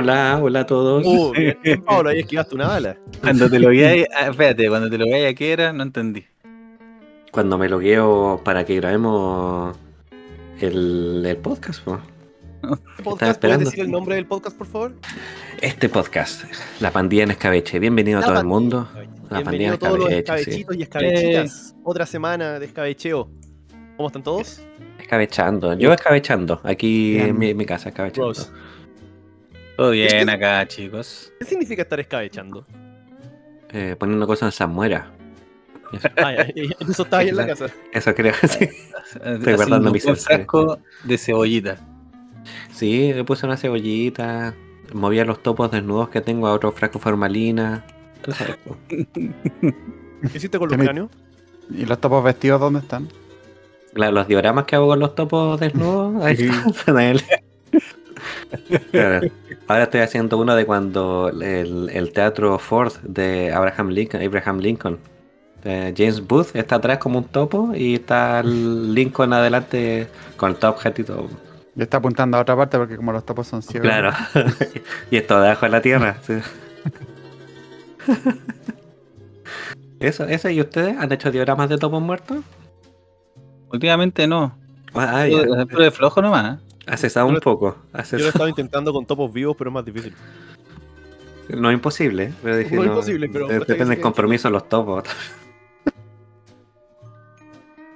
Hola, hola a todos. Uh, bien, Pablo, ahí esquivaste una bala. Cuando te lo veáis, ah, espérate, cuando te lo veáis a qué era, no entendí. Cuando me logueo para que grabemos el, el podcast, po. Podcast, esperando. ¿Puedes decir el nombre del podcast, por favor? Este podcast, La Pandilla en Escabeche. Bienvenido a La todo el Pandilla. mundo. La Pandilla Bienvenido en a todos los Escabeche, sí. escabechitos y escabechitas. Otra semana de escabecheo. ¿Cómo están todos? Escabechando. Yo escabechando. Aquí en mi, mi casa, escabechando. Bros. Todo bien acá, chicos. ¿Qué significa estar escabechando? Eh, poniendo cosas en salmuera. Ah, ya, ya, eso está ahí en la casa. Eso creo que sí. Estoy guardando mi un salsa. frasco de cebollita. Sí, le puse una cebollita. Movía los topos desnudos que tengo a otro frasco formalina. ¿Qué hiciste con los cráneos? ¿Y los topos vestidos dónde están? La- los dioramas que hago con los topos desnudos, ahí están. Claro. Ahora estoy haciendo uno de cuando el, el teatro Ford de Abraham Lincoln, Abraham Lincoln. Eh, James Booth está atrás como un topo y está el Lincoln adelante con el top hat y todo. Y está apuntando a otra parte porque como los topos son ciegos. Claro. y esto debajo de la tierra. sí. Eso, eso, ¿y ustedes han hecho dioramas de topos muertos? Últimamente no. Ah, ya. De flojo nomás. ¿Eh? Has cesado un poco. Yo lo estado intentando con topos vivos, pero es más difícil. No es imposible, pero dije, No es no, imposible, pero de- depende del compromiso de los topos.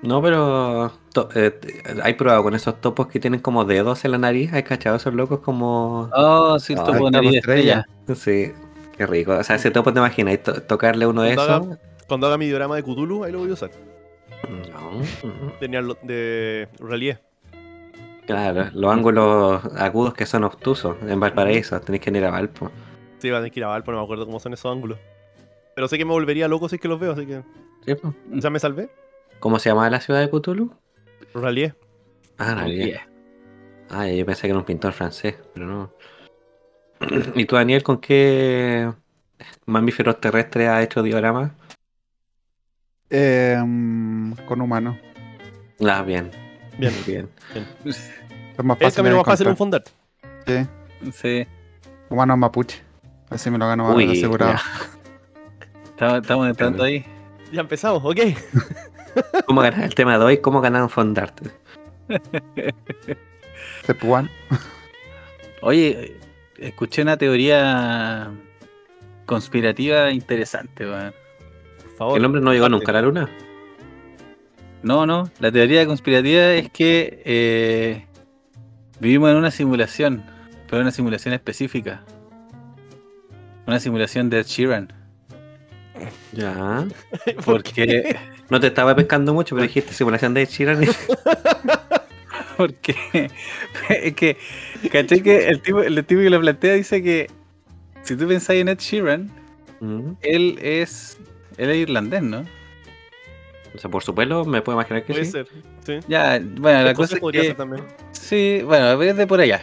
No, pero to- eh, ¿hay probado con esos topos que tienen como dedos en la nariz? ¿Hay cachado esos locos como...? Oh, sí, el Ay, topo de nariz de estrella. estrella. Sí, qué rico. O sea, ese topo te imaginas, to- tocarle uno de esos... Cuando haga mi diorama de Cthulhu, ahí lo voy a usar. No. Tenía de relief. Claro, los ángulos agudos que son obtusos en Valparaíso, tenéis que ir a Valpo. Sí, van a tener que ir a Valpo, no me acuerdo cómo son esos ángulos. Pero sé que me volvería loco si es que los veo, así que ¿Sí, ya me salvé. ¿Cómo se llamaba la ciudad de Cthulhu? Relief. Ah, bien. yeah. Ah, yo pensé que era un pintor francés, pero no. ¿Y tú, Daniel, con qué mamíferos terrestres has hecho dioramas? Eh, mm, con humanos. Ah, bien, Bien. bien. Es más Es fácil. camino de más fácil un fondar. Sí, Sí. humanos mapuche. Así me lo gano Uy, asegurado. ya. Estamos, entrando ahí. Ya empezamos, ok. ¿Cómo ganar el tema de hoy? ¿Cómo ganar un fondarte? Step one. Oye, escuché una teoría conspirativa interesante, weón. Por favor. ¿El hombre no llegó nunca a la luna? No, no, la teoría conspirativa es que eh, vivimos en una simulación, pero una simulación específica. Una simulación de Ed Sheeran. Ya. ¿Por qué? Porque, No te estaba pescando mucho, pero dijiste simulación de Ed Sheeran y- porque es que, caché que el tipo, el tipo que lo plantea dice que si tú pensáis en Ed Sheeran, Mm. él es, él es irlandés, ¿no? O sea, por su pelo me puedo imaginar que Puede sí. ser. Sí. Ya, bueno, la cosa es que... también. Sí, bueno, es de por allá.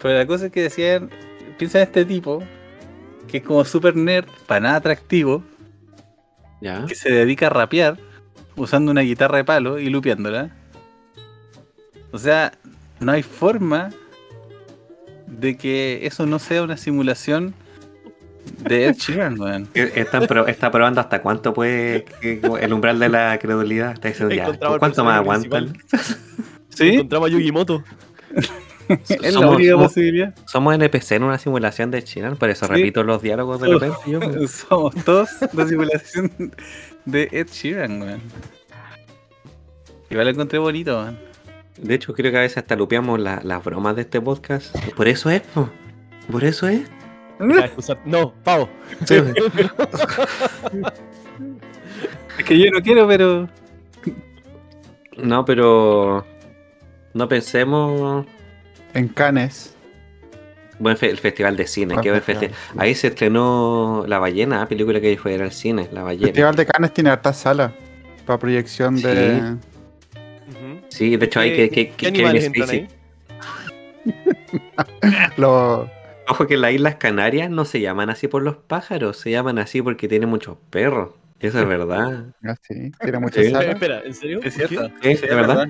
Pero la cosa es que decían, piensa en este tipo, que es como super nerd, para nada atractivo, Ya. que se dedica a rapear usando una guitarra de palo y lupeándola. O sea, no hay forma de que eso no sea una simulación de Ed Sheeran, weón. Está probando hasta cuánto puede el umbral de la credulidad. Está diciendo ya. ¿Cuánto más aguantan? ¿Sí? Encontraba a Yugimoto. Es la Somos- posibilidad. Somos NPC en una simulación de Chiran, por eso Sí. repito los diálogos de repente. yo. Somos todos la simulación de Ed Sheeran, weón. Igual lo encontré bonito, weón. De hecho, creo que a veces hasta lupeamos la- las bromas de este podcast. Por eso es, po. por eso es. No, pavo. Sí, Es que yo no quiero, pero. No, pero no pensemos. En Cannes. Buen fe- el festival de cine. Buen qué buen festival. festi- Ahí se estrenó La Ballena, película que fue al cine, La El Ballena. Festival de Cannes tiene hartas salas para proyección de. Sí, de hecho hay que, que, ¿Qué que ahí? Los Ojo que las Islas Canarias no se llaman así por los pájaros, se llaman así porque tienen muchos perros. Eso es verdad. ah, sí, tiene muchas Sí. Espera, ¿en serio? Es cierto. Sí, Sí, de verdad.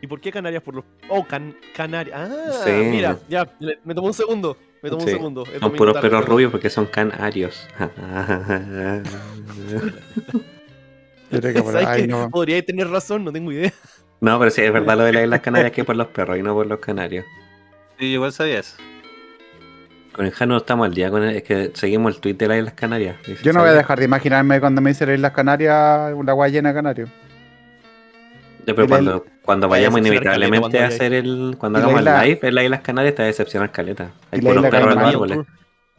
¿Y ¿Y por qué Canarias por los. Oh, can Canarias. Ah, Sí. mira, ya, le- me tomó un segundo. Me tomó Sí. un segundo. Es Son puros perros pero- rubios porque son canarios. Yo creo que por ¿Sabes ahí qué? no. Podría tener razón, no tengo idea. no, pero sí, es verdad lo de las Islas Canarias que es por los perros y no por los canarios. Sí, igual sabía eso. Con el Jano estamos al día, con el- es que seguimos el tweet de las Islas Canarias. Dice, Yo no voy a dejar de imaginarme cuando me dicen Islas Canarias, la guayena canario. Ya, pero la cuando, vayamos inevitablemente a hacer el. Cuando la hagamos el isla- live en las Islas Canarias te va a decepcionar caleta. Hay la puros isla perros en los árboles.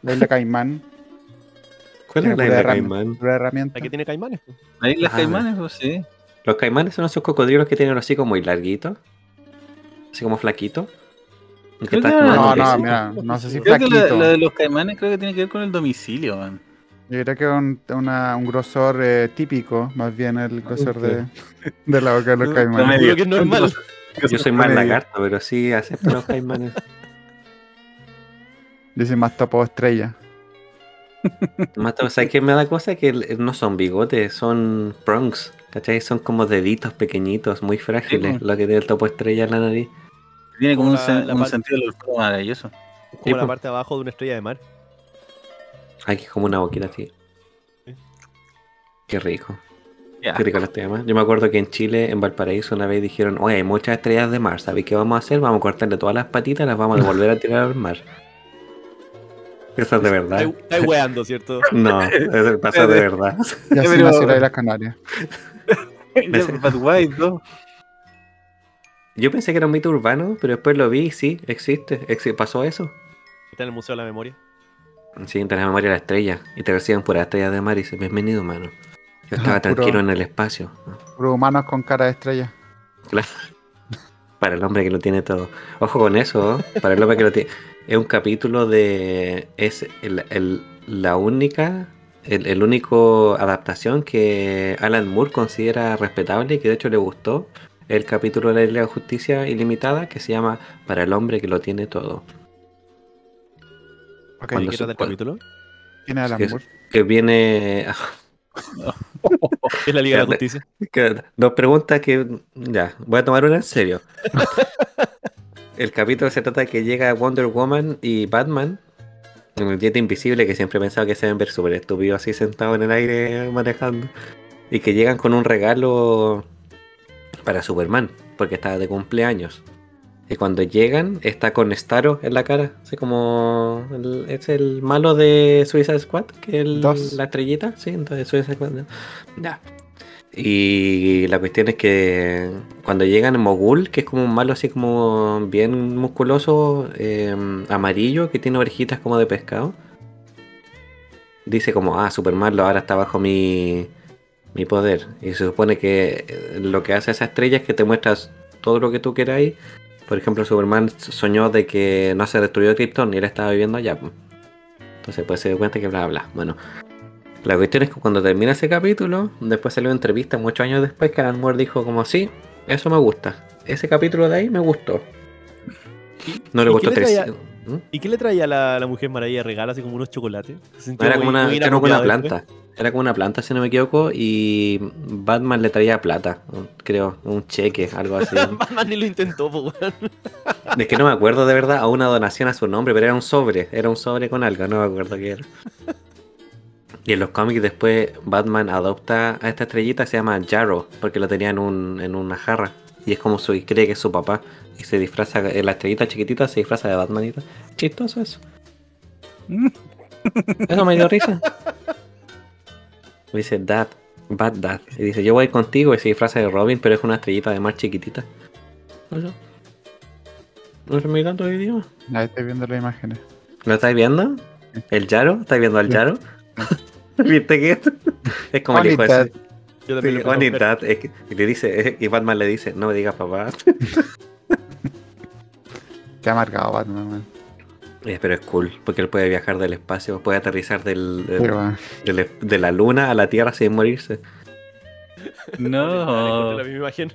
La isla Caimán, ¿Cuál es la isla Caimán? La que tiene caimanes. pues. Las Islas Ah. Caimanes, pues sí. Los caimanes son esos cocodrilos que tienen los hocicos muy larguitos. Así como flaquitos. Que Creo que no, No, no, mira, no sé si Creo que lo, flaquito. lo de los caimanes creo que tiene que ver con el domicilio, man. Yo creo que es un, una- un grosor eh, típico, más bien el grosor de, de la boca de los No, caimanes. que es normal. Yo soy más lagarto, pero sí acepto los caimanes. Yo soy más topo estrella. Mato, ¿sabes qué me da cosa? Que no son bigotes, son prongs. ¿Cachai? Son como deditos pequeñitos, muy frágiles. Sí, lo que tiene el topo estrella en la nariz. Tiene como Como un, la- sen- la un sentido del olfato maravilloso. Como Sí, la pues. parte de abajo de una estrella de mar. Aquí es como una boquita así. Sí. Qué rico. Ya. Qué rico los temas. Yo me acuerdo que en Chile, en Valparaíso, una vez dijeron, oye, hay muchas estrellas de mar, ¿sabéis qué vamos a hacer? Vamos a cortarle todas las patitas y las vamos a devolver a tirar al mar. Eso es de verdad. Estáis weando, ¿cierto? No, eso pasa de verdad. Y así pero- nació la isla Canarias. Ya, But why, no? Yo pensé que era un mito urbano, pero después lo vi y sí, existe. exi- pasó eso. Está en el Museo de la Memoria. Sí, en la memoria de la estrella. Y te reciben por estrellas de mar y dices, bienvenido, mano. Yo estaba puro- tranquilo en el espacio. Puros humanos con cara de estrella. Claro. Para el hombre que lo tiene todo. Ojo con eso, ¿eh? para el hombre que lo tiene. Es un capítulo de. Es el, el- la única. El, el único adaptación que Alan Moore considera respetable y que de hecho le gustó. El capítulo de la Isla de Justicia Ilimitada que se llama Para el hombre que lo tiene todo. Ok, ¿Qué su- trata el cuando- capítulo? ¿Quién es Alan Moore? Que viene. Es la Liga de la. Justicia. Que Dos preguntas que. Ya, voy a tomar una en serio. el capítulo se trata de que llega Wonder Woman y Batman en el jet invisible que siempre he pensado que se ven ver súper estúpidos así sentados en el aire manejando. Y que llegan con un regalo para Superman, porque está de cumpleaños. Y cuando llegan, está con Starro en la cara. Así como. el- es el malo de Suicide Squad, que es la estrellita. Sí, entonces Suicide Squad. Ya. Y la cuestión es que cuando llegan Mogul, que es como un malo así como bien musculoso, eh, amarillo, que tiene orejitas como de pescado, dice como, ah, Superman ahora está bajo mi, mi poder. Y se supone que eh, lo que hace esa estrella es que te muestras todo lo que tú queráis. Por ejemplo, Superman soñó de que no se destruyó Krypton y él estaba viviendo allá. Entonces pues se dio cuenta que bla bla. Bueno, la cuestión es que cuando termina ese capítulo, después salió una entrevista muchos años después que Alan Moore dijo como sí, eso me gusta. Ese capítulo de ahí me gustó. No le gustó tres. ¿Mm? ¿Y qué le traía la, la Mujer Maravilla? ¿Regala así como unos chocolates? No, era como una, era como una después. planta. Era como una planta, si no me equivoco, y Batman le traía plata, creo, un cheque, algo así. Batman ni lo intentó, po, weón. Es que no me acuerdo de verdad a una donación a su nombre, pero era un sobre, era un sobre con algo, no me acuerdo qué era. Y en los cómics después Batman adopta a esta estrellita que se llama Jarrow, porque lo tenía en, un, en una jarra. Y es como su, y cree que es su papá. Y se disfraza, eh, la estrellita chiquitita se disfraza de Batman y tal. Chistoso eso. Eso me dio risa. Dice Dad, Bad Dad. Y dice, yo voy contigo y se disfraza de Robin, pero es una estrellita de mar chiquitita. Eso. No se me tanto el idioma. Ahí estoy viendo las imágenes. ¿Lo estáis viendo? ¿El Yaro? ¿Estáis viendo al Sí. Yaro? ¿Viste que es? Es como el hijo Bonita. Yo Sí, también lo empecé a One in buscar. that, es que- y le dice, y Batman le dice, no me digas papá. Se ha marcado Batman, man. Eh, Pero es cool, porque él puede viajar del espacio, puede aterrizar del, del- Pero, bueno, del- de la luna a la Tierra sin morirse. No. La misma imagen.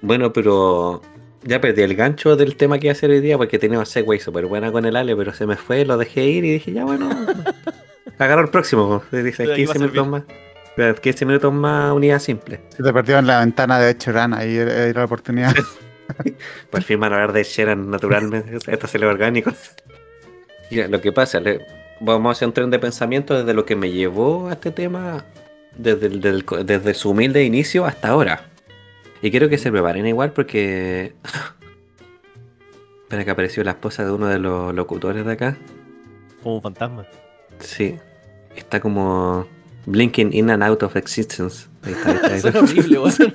Bueno, pero ya perdí el gancho del tema que iba a hacer hoy día porque tenía una Segway súper buena con el Ale, pero se me fue, lo dejé ir y dije, ya bueno, agarro el próximo. po. Dice De aquí va a 15 minutos más. Pero 15 minutos más unidad simple. Se te perdió en la ventana de Cherán, ahí era la oportunidad. Por fin van a hablar de Sheran naturalmente, estos celos orgánicos. Mira, lo que pasa, le- vamos a hacer un tren de pensamiento desde lo que me llevó a este tema, desde, el- del- desde su humilde inicio hasta ahora. Y quiero que se preparen igual porque... Espera que apareció la esposa de uno de los locutores de acá. Como un fantasma. Sí, está como blinking in and out of existence. Ahí está, ahí está, ahí está. Suena horrible.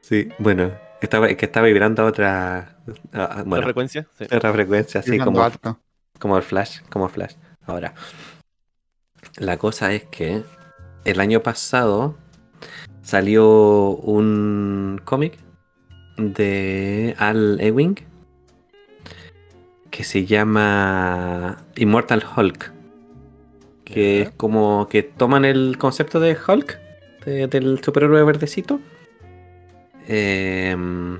Sí, bueno, estaba, es que está vibrando a otra, a- a- ¿La bueno, frecuencia? Sí. otra frecuencia, así como, alto. como el flash, como flash. Ahora, la cosa es que el año pasado salió un cómic de Al Ewing que se llama Immortal Hulk. Que es como que toman el concepto de Hulk, de- del superhéroe verdecito, em,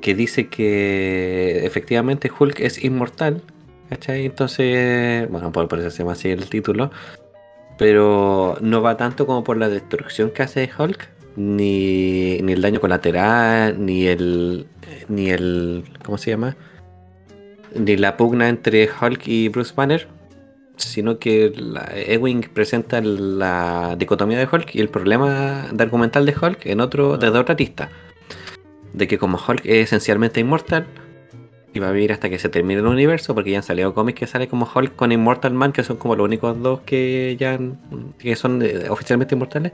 que dice que efectivamente Hulk es inmortal. ¿Cachai? Entonces, bueno, por, por eso se llama así el título. Pero no va tanto como por la destrucción que hace Hulk, ni, ni el daño colateral, ni el. ni el. ¿cómo se llama? Ni la pugna entre Hulk y Bruce Banner. Sino que la, Ewing presenta la dicotomía de Hulk y el problema de argumental de Hulk en otro, desde otra arista. De que como Hulk es esencialmente inmortal, y va a vivir hasta que se termine el universo, porque ya han salido cómics que sale como Hulk con Immortal Man, que son como los únicos dos que ya han- que son eh, oficialmente inmortales,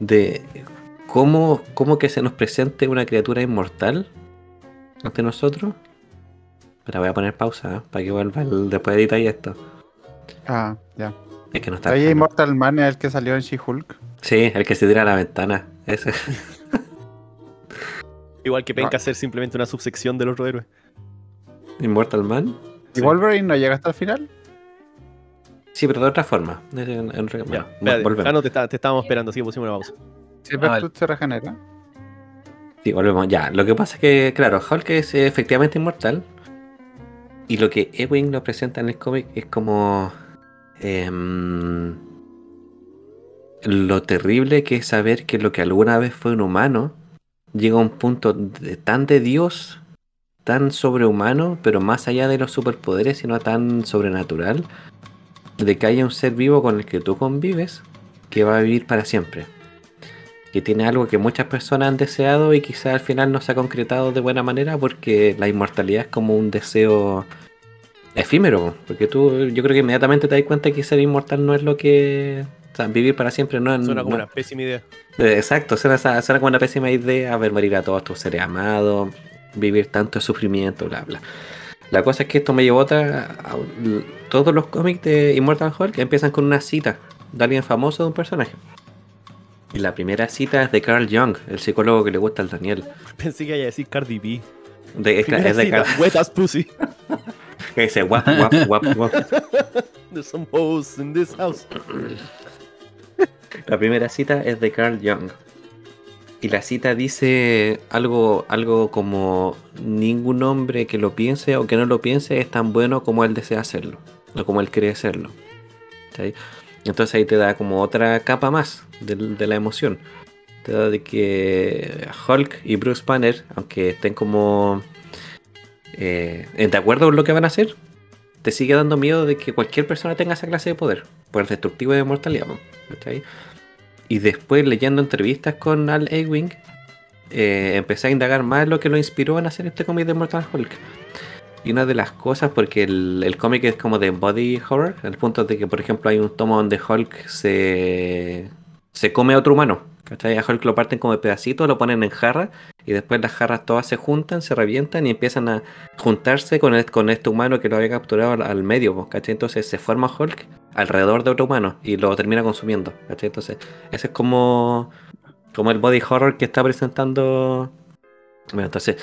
de cómo, cómo que se nos presente una criatura inmortal ante nosotros. Pero voy a poner pausa ¿eh? para que vuelva el, después de editar esto. Ah, ya. Es que no está. Ahí. Immortal Man es el que salió en She-Hulk. Sí, el que se tira a la ventana. Ese. Igual que Ah. penca ser simplemente una subsección del otro héroe. Immortal Man. ¿Y Sí. Wolverine no llega hasta el final? Sí, pero de otra forma. En- en- en- Ya, espérate. Ah, no, te, está- te estábamos esperando, así que pusimos una pausa. Si el Ah, Vertut se regenera. Sí, volvemos. Ya, lo que pasa es que, claro, Hulk es eh, efectivamente inmortal. Y lo que Ewing nos presenta en el cómic es como. em, lo terrible que es saber que lo que alguna vez fue un humano llega a un punto de- tan de Dios, tan sobrehumano, pero más allá de los superpoderes, sino tan sobrenatural, de que haya un ser vivo con el que tú convives que va a vivir para siempre que tiene algo que muchas personas han deseado y quizás al final no se ha concretado de buena manera porque la inmortalidad es como un deseo efímero, porque tú yo creo que inmediatamente te das cuenta que ser inmortal no es lo que... O sea, vivir para siempre no es... Suena como no- una pésima idea. eh, Exacto, suena, suena como una pésima idea ver morir a todos tus seres amados, vivir tanto sufrimiento, bla, bla. La cosa es que esto me llevó a otra... a todos los cómics de Immortal Hulk empiezan con una cita de alguien famoso de un personaje. Y la primera cita es de Carl Jung, el psicólogo que le gusta al Daniel. Pensé que iba a decir Cardi B. De, es, es de Carl, Wet pussy. que dice guap, guap, guap, guap. There's some hoes in this house. La primera cita es de Carl Jung. Y la cita dice algo, algo como ningún hombre que lo piense o que no lo piense es tan bueno como él desea hacerlo. O como él cree serlo. ¿Cachai? Entonces ahí te da como otra capa más de, la emoción. Te da de que Hulk y Bruce Banner, aunque estén como eh, de acuerdo con lo que van a hacer, te sigue dando miedo de que cualquier persona tenga esa clase de poder. Poder destructivo de mortalidad. ¿cachai? Y después leyendo entrevistas con Al Ewing, eh, empecé a indagar más lo que lo inspiró en hacer este cómic de Mortal Hulk. Y una de las cosas, porque el, el cómic es como de body horror, al punto de que, por ejemplo, hay un tomo donde Hulk se, se come a otro humano. ¿cachai? A Hulk lo parten como de pedacitos, lo ponen en jarra, y después las jarras todas se juntan, se revientan y empiezan a juntarse con, el- con este humano que lo había capturado al, al medio. po, ¿cachai? Entonces se forma Hulk alrededor de otro humano y lo termina consumiendo. ¿cachai? Entonces, ese es como, como el body horror que está presentando. Bueno, entonces,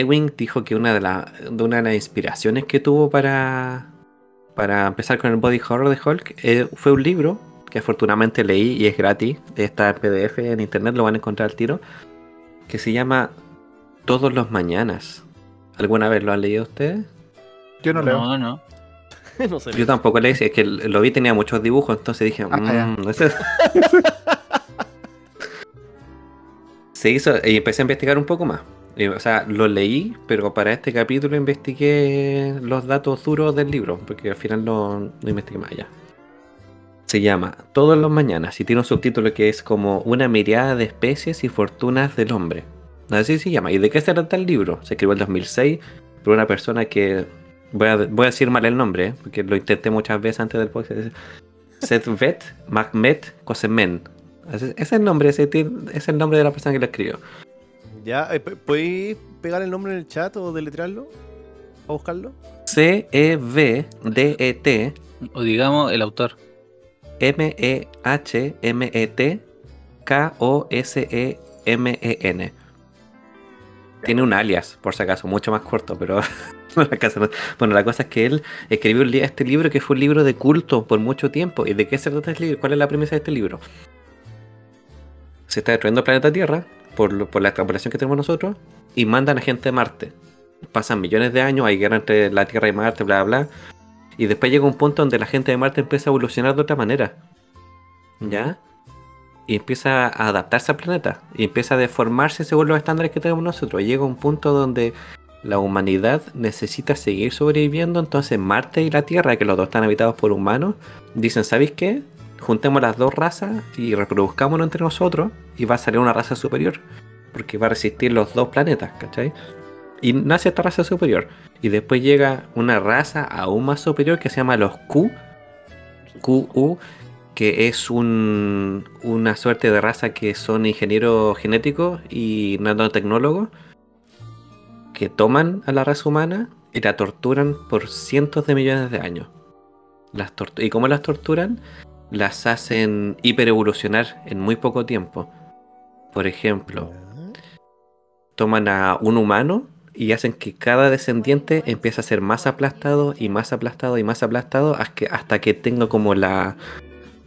Ewing dijo que una de, la- de una de las inspiraciones que tuvo para, para empezar con el body horror de Hulk eh, fue un libro que afortunadamente leí y es gratis. Está en PDF en internet, lo van a encontrar al tiro. Que se llama Todos los Mañanas. ¿Alguna vez lo han leído ustedes? Yo no, leo. No, no. no sé. Yo tampoco le hice, es que lo vi tenía muchos dibujos, entonces dije, Ah. "Mm, ese-". Se hizo, y empecé a investigar un poco más. Y, O sea, lo leí, pero para este capítulo investigué los datos duros del libro, porque al final no, no investigué más allá. Se llama Todos los mañanas y tiene un subtítulo que es como Una mirada de especies y fortunas del hombre. Así se llama. ¿Y de qué se trata el libro? Se escribió en 2006 por una persona que. Voy a, voy a decir mal el nombre, ¿eh? porque lo intenté muchas veces antes del podcast. Setvet Mahmet Kosemen. Ese es el nombre, ese es el nombre de la persona que lo escribió. ¿Ya? eh, ¿Podéis pegar el nombre en el chat o deletrearlo? ¿A buscarlo? E C-E-V-D-E-T O digamos el autor. E M-E-H-M-E-T K-O-S-E-M-E-N. Tiene un alias, por si acaso, mucho más corto, pero no la casa no- Bueno, la cosa es que él escribió este libro que fue un libro de culto por mucho tiempo. ¿Y de qué se trata este libro? ¿Cuál es la premisa de este libro? Se está destruyendo el planeta Tierra por, la extrapolación que tenemos nosotros y mandan a gente a Marte. Pasan millones de años, hay guerra entre la Tierra y Marte, bla, bla. Y después llega un punto donde la gente de Marte empieza a evolucionar de otra manera. ¿Ya? Y empieza a adaptarse al planeta. Y empieza a deformarse según los estándares que tenemos nosotros. Llega un punto donde la humanidad necesita seguir sobreviviendo. Entonces Marte y la Tierra, que los dos están habitados por humanos, dicen, ¿sabéis qué? Juntemos las dos razas y reproduzcámonos entre nosotros. Y va a salir una raza superior. Porque va a resistir los dos planetas, ¿cachai? Y nace esta raza superior. Y después llega una raza aún más superior que se llama los Q. QU, que es un, una suerte de raza que son ingenieros genéticos y nanotecnólogos que toman a la raza humana y la torturan por cientos de millones de años. Las ¿Y cómo las torturan? Las hacen hiperevolucionar en muy poco tiempo. Por ejemplo, toman a un humano y hacen que cada descendiente empiece a ser más aplastado y más aplastado y más aplastado hasta que, hasta que tenga como la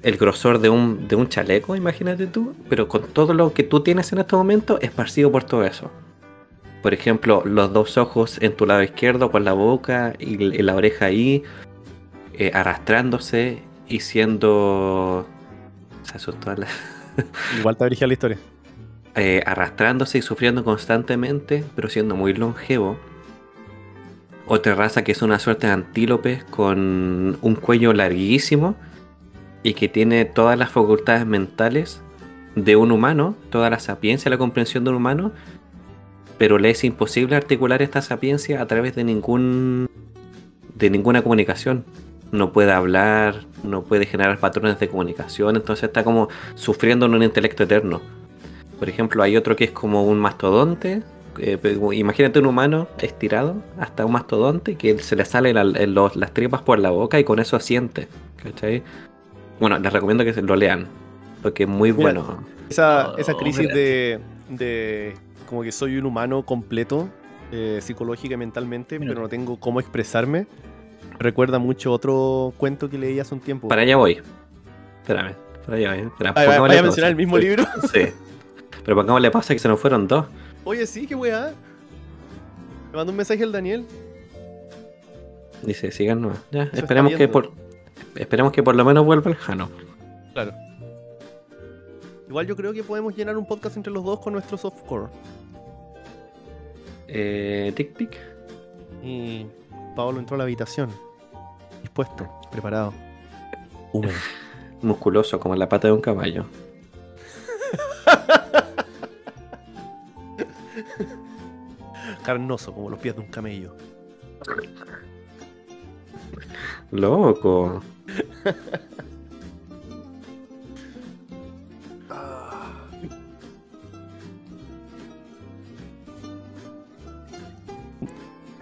el grosor de un, de un chaleco, imagínate tú, pero con todo lo que tú tienes en este momento esparcido por todo eso. Por ejemplo, los dos ojos en tu lado izquierdo con la boca y, la oreja ahí, eh, arrastrándose y siendo... Se asustó la- Igual te original la historia. Eh, arrastrándose y sufriendo constantemente, pero siendo muy longevo. Otra raza que es una suerte de antílope con un cuello larguísimo y que tiene todas las facultades mentales de un humano, toda la sapiencia, la comprensión de un humano, pero le es imposible articular esta sapiencia a través de ningún de ninguna comunicación. No puede hablar, no puede generar patrones de comunicación, entonces está como sufriendo en un intelecto eterno. Por ejemplo, hay otro que es como un mastodonte. eh, imagínate un humano estirado hasta un mastodonte que se le salen las tripas por la boca y con eso asiente. ¿cachai? Bueno, les recomiendo que lo lean porque es muy Mira, bueno. Esa, Oh, esa crisis mira. de, de como que soy un humano completo, eh, psicológica y mentalmente, Mira. pero no tengo cómo expresarme, me recuerda mucho otro cuento que leí hace un tiempo. Para allá voy. Espérame, para allá voy. Espera, Ah, vaya- a mencionar el mismo Sí, libro. Sí. Pero pongámosle pausa que se nos fueron dos. Oye, sí, qué weá. Me mandó un mensaje al Daniel. Dice, sigan nomás. Ya, esperemos que por. Esperemos que por lo menos vuelva el Jano. Claro. Igual yo creo que podemos llenar un podcast entre los dos con nuestro softcore. Eh, tic tic. Y Pablo entró a la habitación. Dispuesto, preparado. Húmedo. Musculoso como la pata de un caballo. Carnoso, como los pies de un camello. Loco.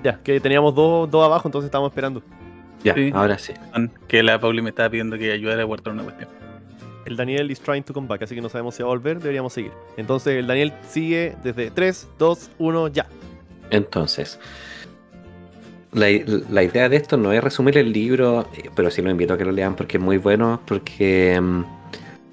Ya, que teníamos dos, dos abajo, entonces estábamos esperando. Ya, Sí. ahora sí. Que la Pauli me estaba pidiendo que ayudara a guardar una cuestión. El Daniel is trying to come back, así que no sabemos si va a volver, deberíamos seguir. Entonces el Daniel sigue desde 3, 2, 1, ya. Entonces, la, la idea de esto no es resumir el libro, eh, pero sí lo invito a que lo lean porque es muy bueno, porque mm,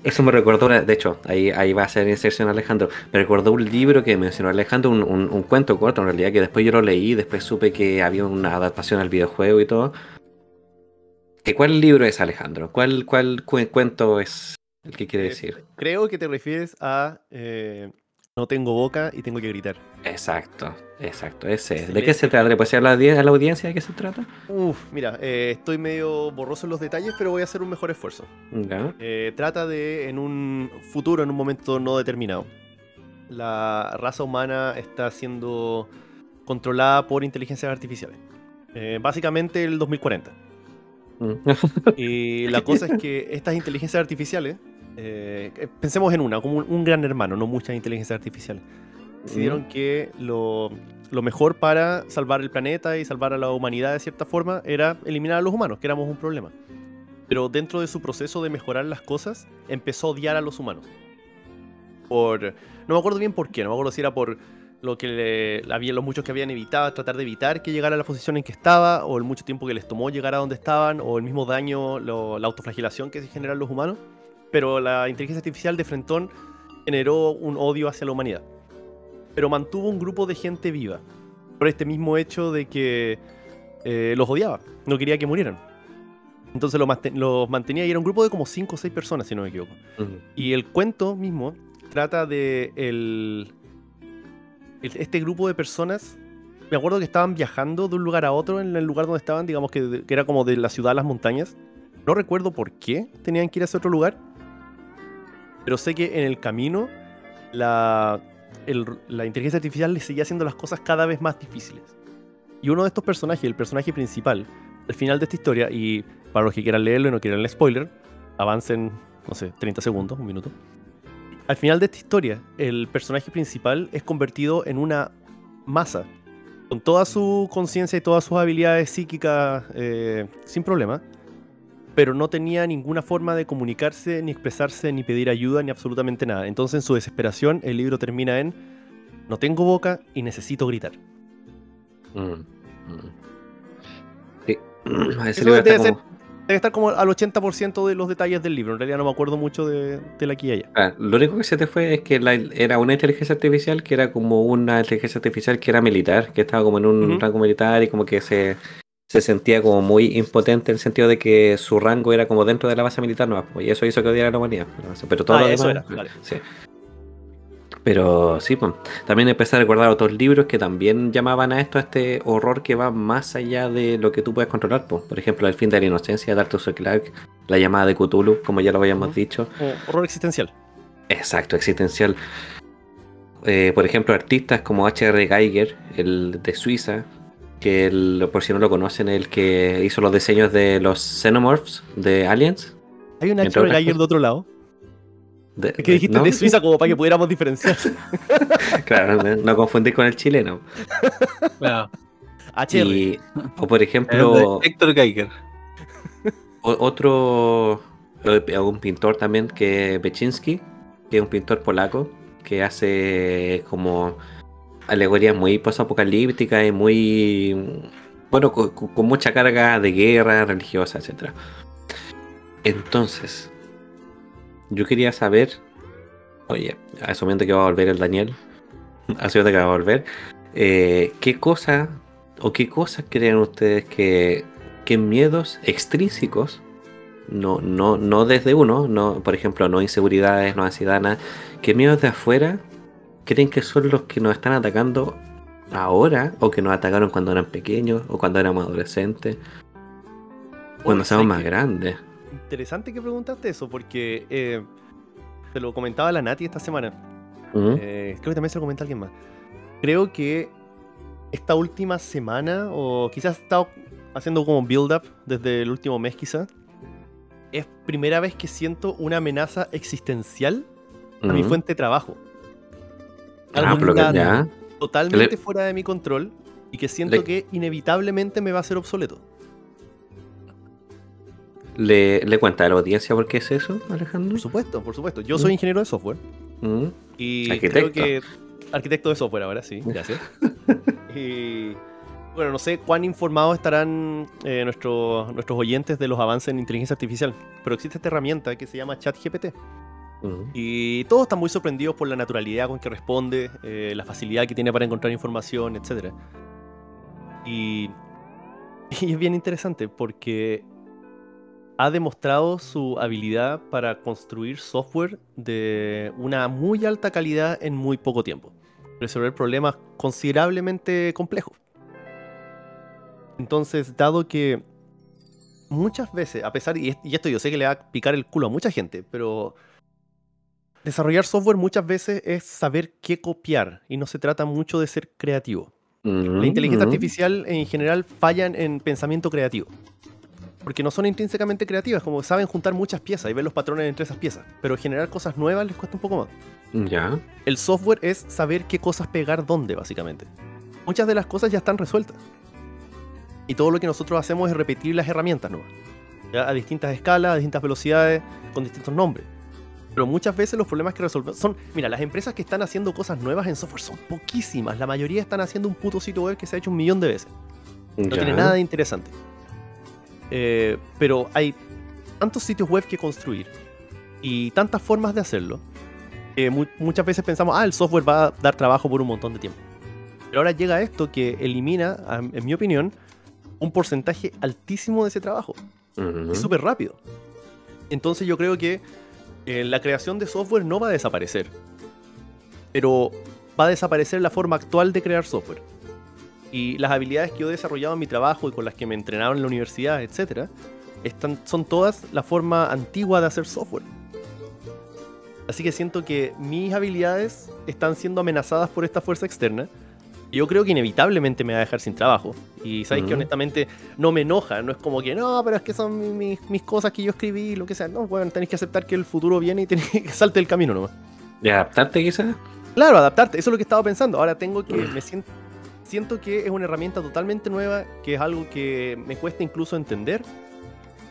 eso me recordó, de hecho, ahí, ahí va a ser inserción Alejandro, me recordó un libro que mencionó Alejandro, un, un- cuento corto en realidad, que después yo lo leí, después supe que había una adaptación al videojuego y todo, ¿Que ¿Cuál libro es, Alejandro? ¿Cuál, cuál cu- cuento es que quiere Eh, decir? Creo que te refieres a eh, No tengo boca y tengo que gritar. Exacto, exacto, ese. ¿De Excelente. qué se trata? ¿Le puedes decir a la, audien- a la audiencia de qué se trata? Uf, mira, eh, estoy medio borroso en los detalles, pero voy a hacer un mejor esfuerzo. Ya. Eh, trata de, en un futuro, en un momento no determinado, la raza humana está siendo controlada por inteligencias artificiales. Básicamente el 2040. Mm. Y la cosa es que estas inteligencias artificiales, eh, pensemos en una, como un, un gran hermano, no muchas inteligencias artificiales, decidieron que lo, lo mejor para salvar el planeta y salvar a la humanidad de cierta forma era eliminar a los humanos, que éramos un problema. Pero dentro de su proceso de mejorar las cosas, empezó a odiar a los humanos. Por, no me acuerdo bien por qué, no me acuerdo si era por lo que le- había los muchos que habían evitado, tratar de evitar que llegara a la posición en que estaba, o el mucho tiempo que les tomó llegar a donde estaban, o el mismo daño, lo- la autoflagelación que se generan los humanos. Pero la inteligencia artificial de Frentón generó un odio hacia la humanidad. Pero mantuvo un grupo de gente viva. Por este mismo hecho de que eh, los odiaba, no quería que murieran. Entonces los, manten- los mantenía y era un grupo de como 5 o 6 personas, si no me equivoco. Y el cuento mismo trata de el, el- este grupo de personas. Me acuerdo que estaban viajando de un lugar a otro en el lugar donde estaban, digamos que, que era como de la ciudad a las montañas. No recuerdo por qué tenían que ir a ese otro lugar. Pero sé que en el camino la, la inteligencia artificial les seguía haciendo las cosas cada vez más difíciles. Y uno de estos personajes, el personaje principal, al final de esta historia, y para los que quieran leerlo y no quieran el spoiler, avancen, no sé, 30 segundos, un minuto. Al final de esta historia, el personaje principal es convertido en una masa, con toda su conciencia y todas sus habilidades psíquicas eh, sin problema, pero no tenía ninguna forma de comunicarse, ni expresarse, ni pedir ayuda, ni absolutamente nada. Entonces, en su desesperación, el libro termina en: No tengo boca y necesito gritar. Mm, mm. Sí. Ese Eso debe, ser- como- debe estar como al 80% de los detalles del libro. En realidad, no me acuerdo mucho de, de la aquí y allá. Ah, lo único que se te fue es que la- era una inteligencia artificial que era como una inteligencia artificial que era militar, que estaba como en un Ujú. rango militar y como que se, se sentía como muy impotente en el sentido de que su rango era como dentro de la base militar no y eso hizo que odiara a la humanidad. Pero todo Ah, lo eso demás- era, vale. sí. Pero sí, pues, también empecé a recordar otros libros que también llamaban a esto, a este horror que va más allá de lo que tú puedes controlar. pues. Por ejemplo, El fin de la inocencia de Arthur. Clarke, La llamada de Cthulhu, como ya lo habíamos Ujú. dicho. Como horror existencial. Exacto, existencial. Eh, por ejemplo, artistas como H.R. Geiger, el de Suiza, que el- por si no lo conocen, el que hizo los diseños de los Xenomorphs de Aliens. Hay un Entre H.R. otras Geiger de otro lado. De- Es que dijiste ¿no? de Suiza como para que pudiéramos diferenciar. Claro, no, no confundir con el chileno. Claro. Y, o por ejemplo, Héctor Geiger. otro, eh, un pintor también que Bechinsky, que es un pintor polaco, que hace como alegorías muy posapocalípticas y muy, bueno, co- co- con, mucha carga de guerra religiosa, etc. Entonces, yo quería saber, oye, asumiendo que va a volver el Daniel, asumiendo que va a volver, eh, ¿qué cosa o qué cosas creen ustedes que, que miedos extrínsecos, no, no, no desde uno, no, por ejemplo, no inseguridades, no ansiedad, nada, qué miedos de afuera creen que son los que nos están atacando ahora o que nos atacaron cuando eran pequeños o cuando éramos adolescentes, cuando somos ¿sabes más grandes? Interesante que preguntaste eso, porque eh, te lo comentaba la Nati esta semana. Eh, creo que también se lo comenté a alguien más. Creo que esta última semana, o quizás he estado haciendo como build-up desde el último mes, quizás, es primera vez que siento una amenaza existencial a mi fuente de trabajo. Ah, Algo pero que ya totalmente fuera de mi control y que siento Le- que inevitablemente me va a ser obsoleto. ¿Le, ¿Le cuenta a la audiencia por qué es eso, Alejandro? Por supuesto, por supuesto. Yo soy ingeniero de software. ¿Mm? Y Arquitecto. creo que. Arquitecto de software ahora, sí, gracias. y. Bueno, no sé cuán informados estarán eh, nuestros, nuestros oyentes de los avances en inteligencia artificial, pero existe esta herramienta que se llama ChatGPT. Y todos están muy sorprendidos por la naturalidad con que responde, eh, la facilidad que tiene para encontrar información, etc. Y, y es bien interesante porque ha demostrado su habilidad para construir software de una muy alta calidad en muy poco tiempo. Resolver problemas considerablemente complejos. Entonces, dado que muchas veces, a pesar, y esto yo sé que le va a picar el culo a mucha gente, pero desarrollar software muchas veces es saber qué copiar y no se trata mucho de ser creativo. La inteligencia artificial en general fallan en pensamiento creativo. Porque no son intrínsecamente creativas, como saben juntar muchas piezas y ver los patrones entre esas piezas. Pero generar cosas nuevas les cuesta un poco más. Ya. El software es saber qué cosas pegar dónde, básicamente. Muchas de las cosas ya están resueltas. Y todo lo que nosotros hacemos es repetir las herramientas nuevas. ¿ya? A distintas escalas, a distintas velocidades, con distintos nombres. Pero muchas veces los problemas que resolvemos son. Mira, las empresas que están haciendo cosas nuevas en software son poquísimas. La mayoría están haciendo un puto sitio web que se ha hecho un millón de veces. No ya. tiene nada de interesante. Eh, pero hay tantos sitios web que construir y tantas formas de hacerlo que mu- muchas veces pensamos, ah, el software va a dar trabajo por un montón de tiempo. Pero ahora llega esto que elimina, en mi opinión, un porcentaje altísimo de ese trabajo. Es súper rápido. Entonces yo creo que eh, la creación de software no va a desaparecer. Pero va a desaparecer la forma actual de crear software. Y las habilidades que yo he desarrollado en mi trabajo y con las que me entrenaron en la universidad, etc., están, son todas la forma antigua de hacer software. Así que siento que mis habilidades están siendo amenazadas por esta fuerza externa. Yo creo que inevitablemente me va a dejar sin trabajo. Y sabéis que honestamente no me enoja. No es como que, no, pero es que son mi- mis, mis cosas que yo escribí, lo que sea. No, bueno, tenéis que aceptar que el futuro viene y tenéis que salte el camino nomás. ¿Y adaptarte quizás? Claro, adaptarte, eso es lo que estaba pensando. Ahora tengo que, me siento, siento que es una herramienta totalmente nueva, que es algo que me cuesta incluso entender,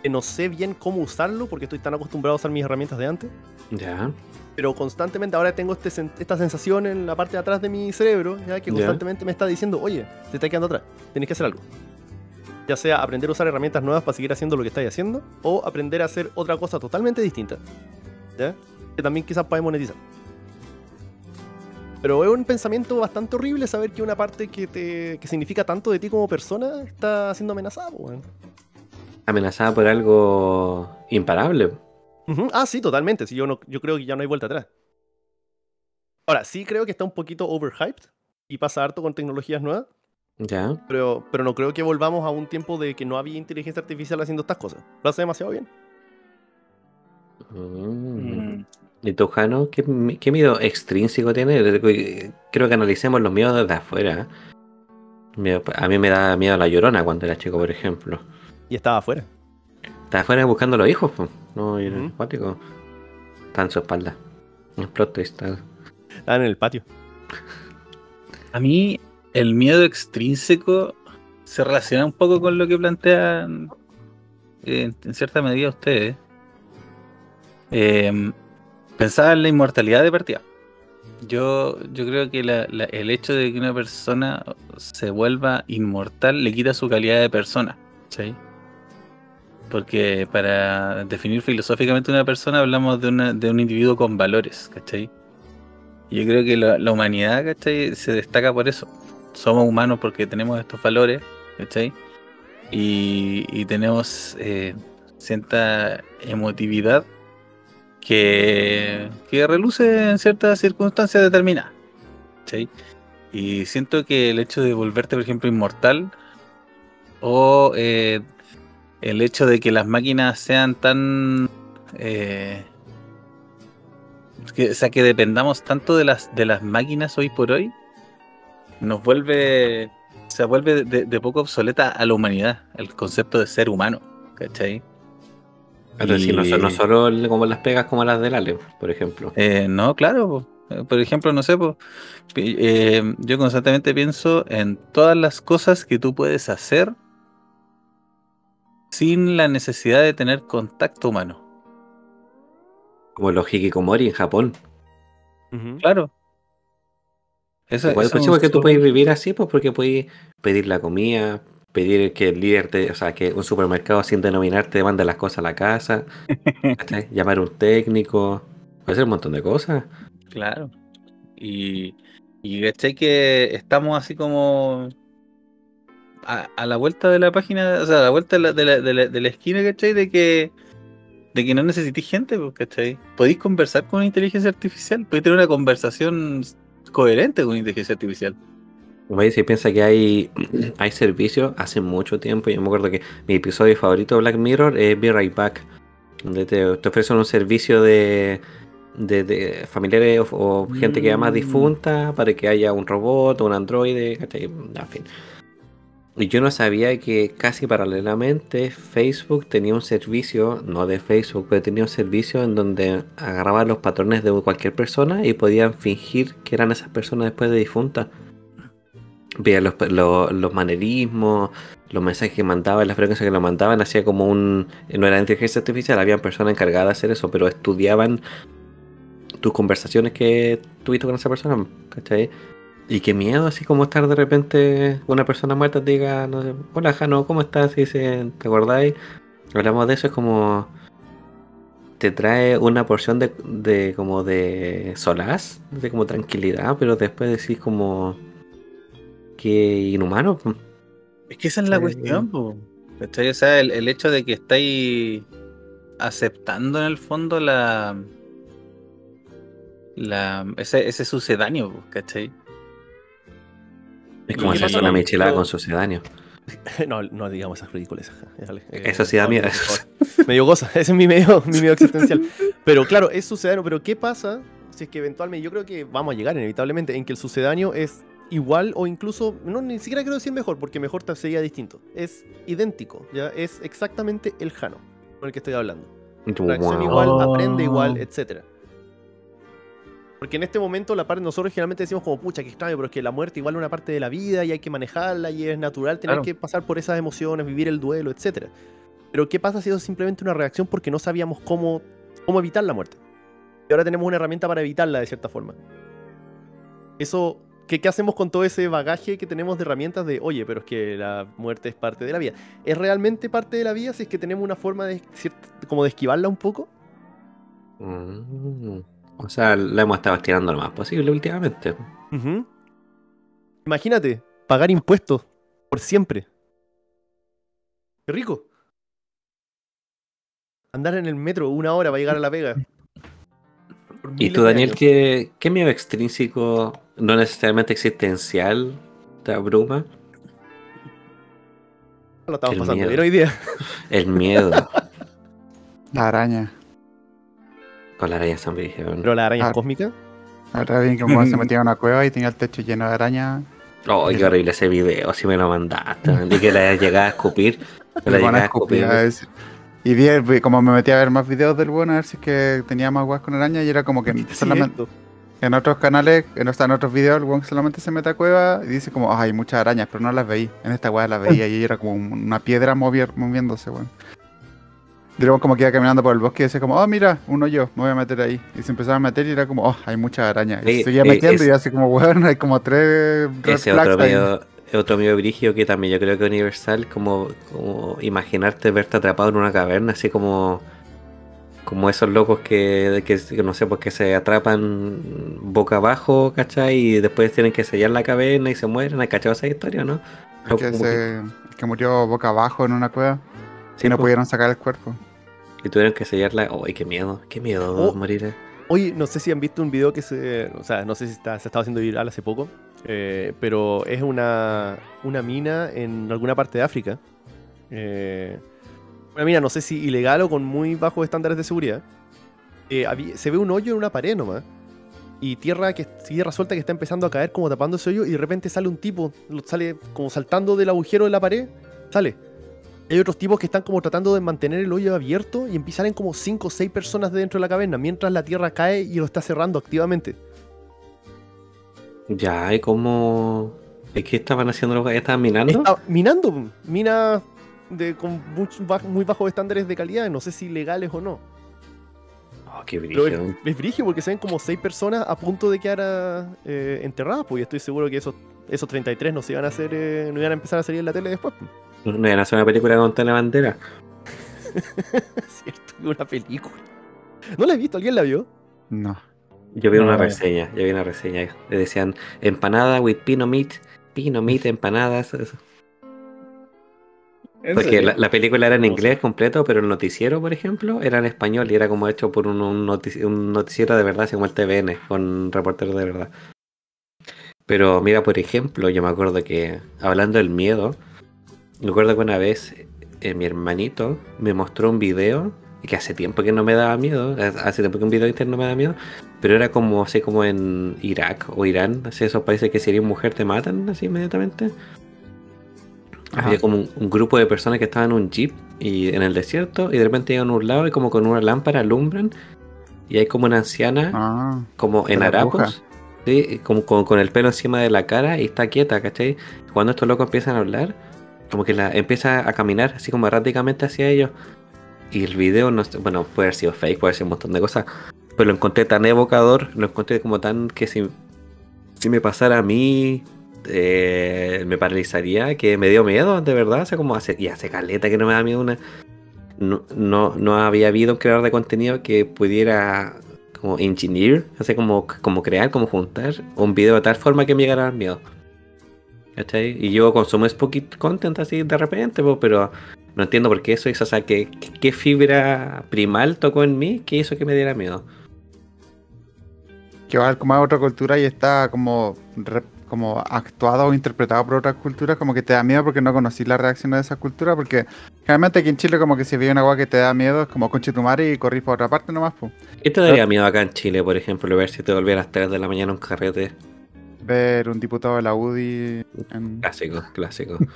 que no sé bien cómo usarlo porque estoy tan acostumbrado a usar mis herramientas de antes, Ya. Pero constantemente ahora tengo este sen- esta sensación en la parte de atrás de mi cerebro, ya que constantemente me está diciendo, oye, te está quedando atrás, tenés que hacer algo. Ya sea aprender a usar herramientas nuevas para seguir haciendo lo que estáis haciendo, o aprender a hacer otra cosa totalmente distinta, ¿ya? que también quizás podemos monetizar. Pero es un pensamiento bastante horrible saber que una parte que te que significa tanto de ti como persona está siendo amenazada. Amenazada por algo imparable. Ah, sí, totalmente. Sí, yo, no, yo creo que ya no hay vuelta atrás. Ahora, sí creo que está un poquito overhyped y pasa harto con tecnologías nuevas, Ya. pero, pero no creo que volvamos a un tiempo de que no había inteligencia artificial haciendo estas cosas. Lo hace demasiado bien. Mm. Mm. ¿Y tú, Jano? ¿Qué, mi- qué miedo extrínseco tiene? Creo que analicemos los miedos desde afuera. Miedo- A mí me da miedo la llorona cuando era chico, por ejemplo. Y estaba afuera. Estaba afuera buscando a los hijos, pues. No, y era Ujú. acuático. Está en su espalda. Un plot está- Estaba en el patio. A mí el miedo extrínseco se relaciona un poco con lo que plantean eh, en cierta medida ustedes. Eh, pensaba en la inmortalidad de partida. Yo, yo creo que la- la- el hecho de que una persona se vuelva inmortal le quita su calidad de persona. ¿sí? Porque para definir filosóficamente una persona hablamos de, una- de un individuo con valores, ¿cachai? Yo creo que la, humanidad, ¿cachai? Se destaca por eso. Somos humanos porque tenemos estos valores, ¿cachai? Y, y tenemos eh, cierta emotividad que, que reluce en ciertas circunstancias determinadas, ¿cachai? Y siento que el hecho de volverte, por ejemplo, inmortal o eh, el hecho de que las máquinas sean tan... eh, que, o sea, que dependamos tanto de las, de las máquinas hoy por hoy, nos vuelve, se vuelve de, de poco obsoleta a la humanidad, el concepto de ser humano, ¿cachai? No, Y- no solo como las pegas como las del Ale, por ejemplo. Eh, no, claro. po. Por ejemplo, no sé, eh, yo constantemente pienso en todas las cosas que tú puedes hacer sin la necesidad de tener contacto humano. Como los hikikomori en Japón. Claro. Eso, Igual eso pues, sí, porque tú puedes vivir así, pues porque puedes pedir la comida, pedir que el líder te, o sea, que un supermercado sin denominarte te mande las cosas a la casa, llamar a un técnico, puede ser un montón de cosas. Claro. Y, y que estamos así como a, a la vuelta de la página, o sea, a la vuelta de la, de la, de la, de la esquina, ¿cachai? De que, de que no necesitís gente, pues, ¿cachai? Podéis conversar con una inteligencia artificial, podéis tener una conversación coherente con una inteligencia artificial. Oye, si piensa que hay, hay servicios hace mucho tiempo, yo me acuerdo que mi episodio favorito de Black Mirror es Be Right Back, donde te, te ofrecen un servicio de, de, de familiares o, o gente que llama Mm. difunta para que haya un robot o un androide, ¿cachai? En fin. Y yo no sabía que casi paralelamente Facebook tenía un servicio, no de Facebook, pero tenía un servicio en donde agarraban los patrones de cualquier persona y podían fingir que eran esas personas después de difunta. Veían los, manerismos, los mensajes que mandaban, la frecuencia que lo mandaban, hacía como un... No era inteligencia artificial, habían personas encargadas de hacer eso, pero estudiaban tus conversaciones que tuviste con esa persona, ¿cachai? Y qué miedo, así como estar de repente una persona muerta te diga, no sé, hola Jano, ¿cómo estás? Y dice, ¿te acordáis? Hablamos de eso, es como te trae una porción de, de como de solaz, de como tranquilidad, pero después decís como que inhumano. Es que esa es la cuestión, po, ¿cachai? O sea, el, el hecho de que estáis aceptando en el fondo la. la ese, ese sucedáneo, ¿cachai? Es ¿Y como hacerse una michelada con sucedáneo. No, no digamos esas ridículas. Eso sí da miedo. por favor. Me dio cosa, ese es mi medio, mi medio existencial. Pero claro, es sucedáneo, pero ¿qué pasa si es que eventualmente, yo creo que vamos a llegar inevitablemente en que el sucedáneo es igual o incluso, no, ni siquiera quiero decir mejor, porque mejor sería distinto. Es idéntico, ya es exactamente el Jano con el que estoy hablando. Reacciona Wow. igual, aprende igual, etcétera. Porque en este momento la parte nosotros generalmente decimos como pucha, que extraño, pero es que la muerte igual es una parte de la vida y hay que manejarla y es natural tener Claro. que pasar por esas emociones, vivir el duelo, etcétera. Pero ¿qué pasa si eso es simplemente una reacción porque no sabíamos cómo, cómo evitar la muerte? Y ahora tenemos una herramienta para evitarla de cierta forma. Eso, ¿qué, qué hacemos con todo ese bagaje que tenemos de herramientas de, oye, pero es que la muerte es parte de la vida? ¿Es realmente parte de la vida si es que tenemos una forma de, como de esquivarla un poco? Mm. O sea, la hemos estado estirando lo más posible últimamente. Imagínate, pagar impuestos por siempre. Qué rico. Andar en el metro una hora para llegar a la pega. Por ¿Y tú, Daniel, qué, qué miedo extrínseco, no necesariamente existencial, te abruma? Lo estamos el pasando miedo. bien hoy día. El miedo. La araña. Con la araña Brígido. Pero la araña Ah. cósmica. Ahora bien que como se metía en una cueva y tenía el techo lleno de araña. Oh, qué horrible ese video, si me lo mandaste. Y que la llegaba a escupir. que la llegaba a escupir. Y vi, como me metí a ver más videos del bueno, a ver si es que tenía más guas con araña y era como que solamente en otros canales, en, o sea, en otros videos, el weón solamente se mete a cueva y dice como, "Ah, hay muchas arañas, pero no las veí. En esta weá las veía y era como un- una piedra moviéndose, weón. Luego como que iba caminando por el bosque y decía como, oh mira, un hoyo, me voy a meter ahí. Y se empezaba a meter y era como, oh, hay muchas arañas. Y seguía eh, metiendo es- y así como, weón, hay como tres Ese otro ahí". medio, otro medio brigio que también yo creo que es universal, como, como imaginarte verte atrapado en una caverna, así como como esos locos que, que, que no sé, pues que se atrapan boca abajo, ¿cachai? Y después tienen que sellar la caverna y se mueren, ¿has cachado esa historia, no? El que, se- el que murió boca abajo en una cueva Sí, no pues, pudieron sacar el cuerpo. y tuvieron que sellarla. ¡Ay, qué miedo! ¡Qué miedo Oh. morir! eh. Oye, no sé si han visto un video que se. O sea, no sé si está, se estaba haciendo viral hace poco. eh, pero es una, una mina en alguna parte de África. eh, una mina, no sé si ilegal o con muy bajos estándares de seguridad. eh, se ve un hoyo en una pared nomás. Y tierra, que, tierra suelta que está empezando a caer como tapando ese hoyo. Y de repente sale un tipo, sale como saltando del agujero de la pared. Sale. Hay otros tipos que están como tratando de mantener el hoyo abierto y empiezan salen como 5 o 6 personas de dentro de la caverna mientras la tierra cae y lo está cerrando activamente. Ya, ¿y cómo...? ¿Es que estaban haciendo los ¿Estaban minando? Está minando, minas de, con muy bajos estándares de calidad, no sé si legales o no. Oh, qué Pero es, brillo. es brigio porque se ven como 6 personas a punto de quedar eh, enterradas, pues y estoy seguro que esos, esos 33 no se iban a hacer, eh, no iban a empezar a salir en la tele después. No iban a hacer una película con la bandera. Cierto, una película. ¿No la he visto? ¿Alguien la vio? No. Yo vi una No. reseña, yo vi una reseña. Le decían empanada with pino meat, pino meat, empanadas. eso. ¿En Porque la, la película era en inglés completo, pero el noticiero, por ejemplo, era en español y era como hecho por un, un notici- un noticiero de verdad, así como el TVN, con reporteros de verdad. Pero mira, por ejemplo, yo me acuerdo que, hablando del miedo, recuerdo que una vez eh, mi hermanito me mostró un video, que hace tiempo que no me daba miedo, ha- hace tiempo que un video interno me da miedo, pero era como así como en Irak o Irán, así esos países que si eres mujer te matan así inmediatamente. Ajá. Había como un, un grupo de personas que estaban en un jeep y en el desierto y de repente llegan a un lado y como con una lámpara alumbran y hay como una anciana Ah, como en harapos, ¿sí? Como con, con el pelo encima de la cara y está quieta, ¿cachai? Cuando estos locos empiezan a hablar, como que la empieza a caminar así como erráticamente hacia ellos. Y el video, no bueno, puede haber sido fake, puede haber sido un montón de cosas, pero lo encontré tan evocador, lo encontré como tan que si, si me pasara a mí, eh, me paralizaría, que me dio miedo, de verdad, sea, como hace, y hace caleta que no me da miedo una... No, no, no había habido un creador de contenido que pudiera como engineer, así como, como crear, como juntar un video de tal forma que me llegara miedo. ¿Cachai? Y yo consumo spooky content así de repente, pero no entiendo por qué eso hizo, o sea, ¿qué, qué, fibra primal tocó en mí que hizo que me diera miedo? que va como a otra cultura y está como, como actuado o interpretado por otras culturas, como que te da miedo porque no conocí la reacción de esa cultura, porque generalmente aquí en Chile como que si ve una agua que te da miedo es como conchetumare y corrís para otra parte nomás, pues. ¿Qué te daría miedo acá en Chile, por ejemplo, ver si te volviera a las 3 de la mañana un carrete? Ver un diputado de la UDI en... Clásico, clásico.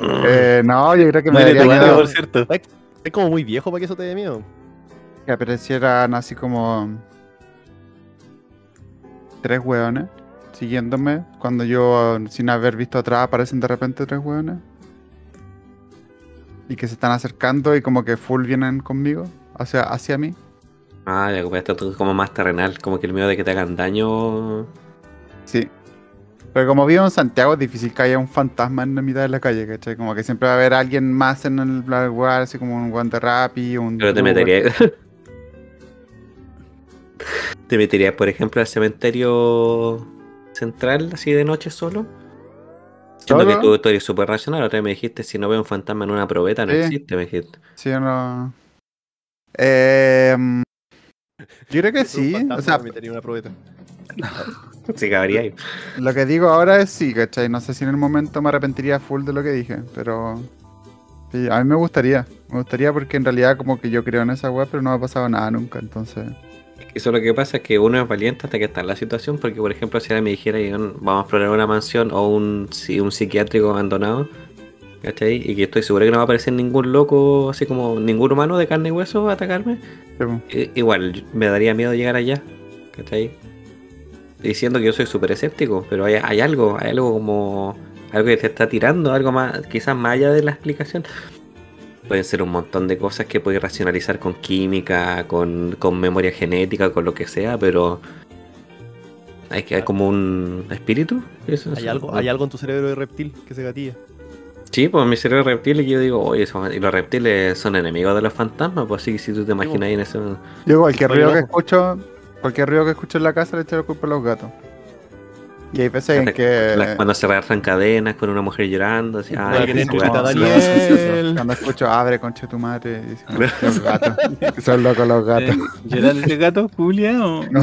Eh, no, yo creo que me daría miedo por cierto. Es como muy viejo para que eso te dé miedo. que aparecieran así como tres hueones siguiéndome cuando yo sin haber visto atrás aparecen de repente tres hueones y que se están acercando y como que full vienen conmigo hacia, hacia mí. Ah, ya como esto es como más terrenal, como que el miedo de que te hagan daño. Sí. Pero como vivo en Santiago es difícil que haya un fantasma en la mitad de la calle, ¿cachai? Como que siempre va a haber alguien más en el lugar, así como un guante rapi, un... Pero te metería. te meterías, por ejemplo, al cementerio central, así de noche solo. Siendo ¿Solo? que tú, tú eres súper racional. Otra vez me dijiste: si no veo un fantasma en una probeta, no Sí. existe, me dijiste. Sí o no. Eh, yo creo que sí. O sea, me metería una probeta. Sí, cabría ahí. lo que digo ahora es sí, ¿cachai? No sé si en el momento me arrepentiría full de lo que dije, pero. sí, a mí me gustaría. Me gustaría porque en realidad como que yo creo en esa web, pero no me ha pasado nada nunca, entonces. Eso lo que pasa es que uno es valiente hasta que está en la situación, porque por ejemplo si ahora me dijera "Yo, vamos a explorar una mansión o un, un psiquiátrico abandonado, ¿cachai? Y que estoy seguro que no va a aparecer ningún loco, así como ningún humano de carne y hueso a atacarme, sí, igual me daría miedo llegar allá, ¿cachai? Diciendo que yo soy súper escéptico, pero hay, hay algo, hay algo como algo que te está tirando, algo más, quizás más allá de la explicación. Pueden ser un montón de cosas que puedes racionalizar con química, con, con memoria genética, con lo que sea, pero hay que hay como un espíritu. Eso, Hay eso. algo, hay algo en tu cerebro de reptil que se gatilla. Sí, pues mi cerebro es reptil y yo digo, oye, son- y los reptiles son enemigos de los fantasmas, pues así que si tú te imaginas ahí en eso. Yo cualquier ruido que escucho, cualquier ruido que escucho en la casa le echo la culpa a los gatos. Y hay veces en que. Cuando se arrastran cadenas con una mujer llorando, así, ah, Alguien Daniel. Cuando escucho abre conche tu madre, y dice, los gatos. Son locos los gatos. Eh, ¿Llorar ese gato, Julia? O... No.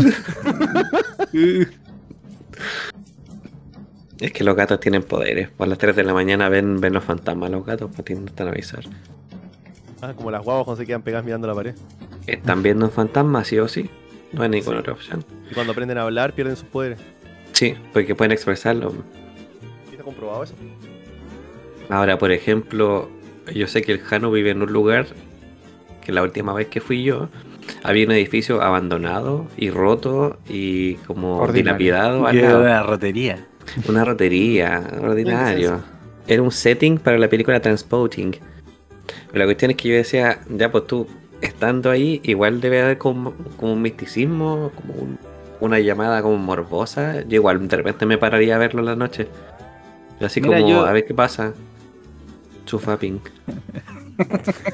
Es que los gatos tienen poderes. Por las 3 de la mañana ven, ven los fantasmas los gatos, pues tienen que avisar. Ah, como las guaguas cuando se quedan pegadas mirando la pared. ¿Están viendo un fantasma, sí o sí? No hay ninguna otra opción. Y cuando aprenden a hablar pierden sus poderes. Sí, porque pueden expresarlo. ¿Sí está comprobado eso? Ahora, por ejemplo, yo sé que el Jano vive en un lugar que la última vez que fui yo, había un edificio abandonado y roto y como Ordinario. dilapidado al Que lado. una rotería. Una rotería, ordinario. Era un setting para la película Transporting. Pero la cuestión es que yo decía, ya pues tú, estando ahí, igual debe haber como, como un misticismo, como un- una llamada como morbosa. Yo igual de repente me pararía a verlo en la noche. Así Mira, como, yo- a ver qué pasa. Chufa pink.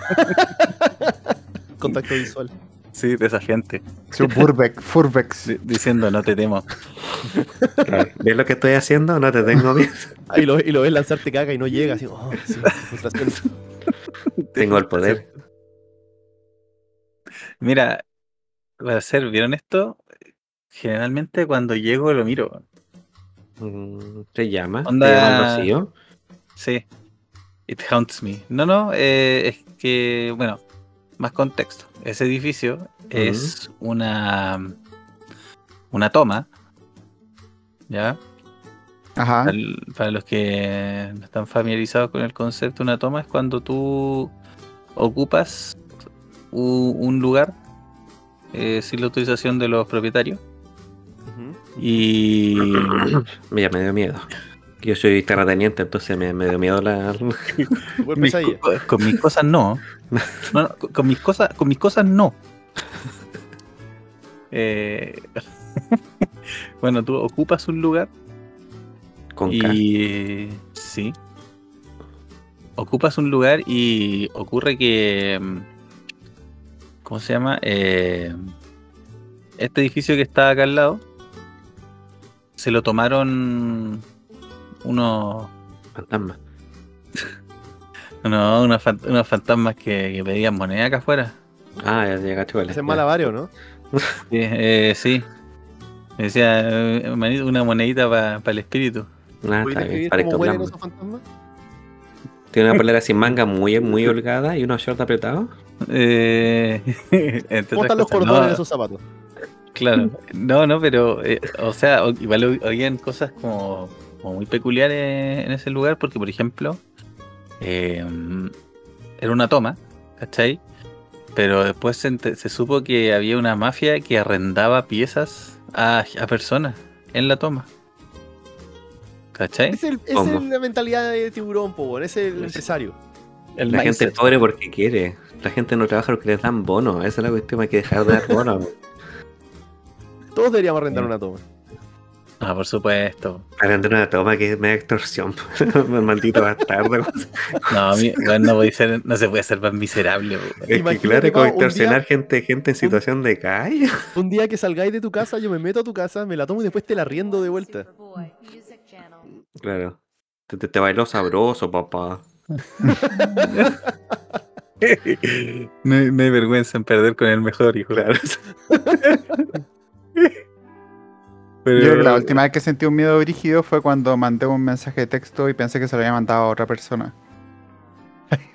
Contacto visual. Sí, desafiante. Su Burbeck, Furbex. Di- diciendo, no te temo. Claro. ¿Ves lo que estoy haciendo? No te tengo miedo. Y lo, y lo ves lanzarte caga y no llega. Así, oh, sí, frustración. Tengo el poder. Mira, para ser bien honesto, generalmente cuando llego lo miro. Mm, ¿Se llama? Onda- ¿Se llama el vacío? Sí. It haunts me. No, no, eh, es que, bueno, más contexto. Ese edificio es una una toma. ¿Ya? Ajá. Para, para los que no están familiarizados con el concepto, una toma es cuando tú ocupas un lugar eh, sin la autorización de los propietarios. Y Mira, me dio miedo. Yo soy terrateniente, entonces me, me dio miedo la. Mis co- con mis cosas no. No, no, con, con mis cosas, con mis cosas no. Eh, bueno, tú ocupas un lugar Con K. y sí. Ocupas un lugar y ocurre que mm, ¿cómo se llama? Eh, este edificio que está acá al lado se lo tomaron unos Fantasma. no, unos, unos fantasmas que, que pedían moneda acá afuera. Ah, ya llega chuele. Hacen malabario, ¿no? Sí, eh, sí. Me decía, eh, una monedita para el espíritu. Ah, ¿Puedes está bien. Para fantasmas? Tiene una polera sin manga muy, muy holgada y unos shorts apretados. Eh, ¿Cómo están los cosas. cordones No, de esos zapatos? Claro, no, no, pero, eh, o sea, igual hab- habían cosas como, como muy peculiares en ese lugar, porque, por ejemplo, eh, era una toma, ¿cachai? Pero después se, supo que había una mafia que arrendaba piezas a, a personas en la toma. ¿Cachai? Es, el, es el- la mentalidad de tiburón, po, weón, es el empresario. El La gente mindset. pobre porque quiere. La gente no trabaja porque les dan bonos. Esa es la cuestión. Hay que dejar de dar bonos. Todos deberíamos arrendar una toma. Ah, por supuesto. Para vender una toma que es media extorsión. Maldito bastardo. No, mí, bueno, no, puede ser- no se puede ser más miserable. Es que Imagínate, claro, como día- extorsionar gente, gente en situación de calle. Un día que salgáis de tu casa, yo me meto a tu casa, me la tomo y después te la riendo de vuelta. Claro. Te, te, te bailó sabroso, papá. No, hay- no hay vergüenza en perder con el mejor, hijo. Claro. Pero, Yo la última vez que sentí un miedo brígido fue cuando mandé un mensaje de texto y pensé que se lo había mandado a otra persona.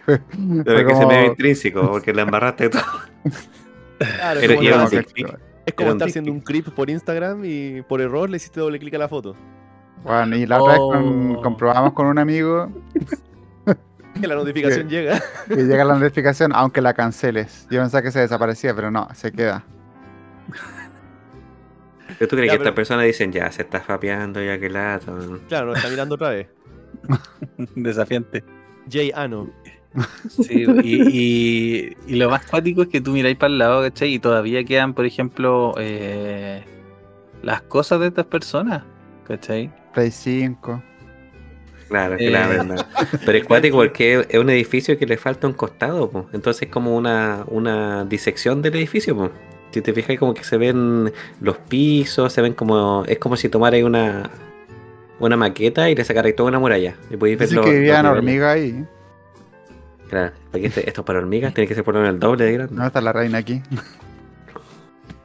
Pero que se me ve intrínseco, porque la embarraste todo. Claro, Pero es como, es estar haciendo un creep por Instagram y por error le hiciste doble clic a la foto. Bueno, y la otra vez con- Oh. comprobamos con un amigo Que la notificación llega. que llega la notificación aunque la canceles. Yo pensaba que se desaparecía, pero no, se queda. Pero tú crees Ya, que pero- estas personas dicen, ya, se está fapeando, ya que lato. Claro, nos está mirando otra vez. Desafiante. Jay Ano. Sí, y, y- y lo más cuático es que tú miráis para el lado, ¿cachai? Y todavía quedan, por ejemplo, eh, las cosas de estas personas, ¿cachai? Play 5. Claro, Eh. la verdad. Pero es cuático porque es un edificio que le falta un costado, po. entonces es como una, una disección del edificio. Po. Si te fijas, como que se ven los pisos, se ven como. Es como si tomarais una, una maqueta y le sacarais toda una muralla. Y podéis ver los- que vivían hormigas ahí. Claro, porque este- esto es para hormigas, tiene que ser por lo menos el doble de grande. No está la reina aquí.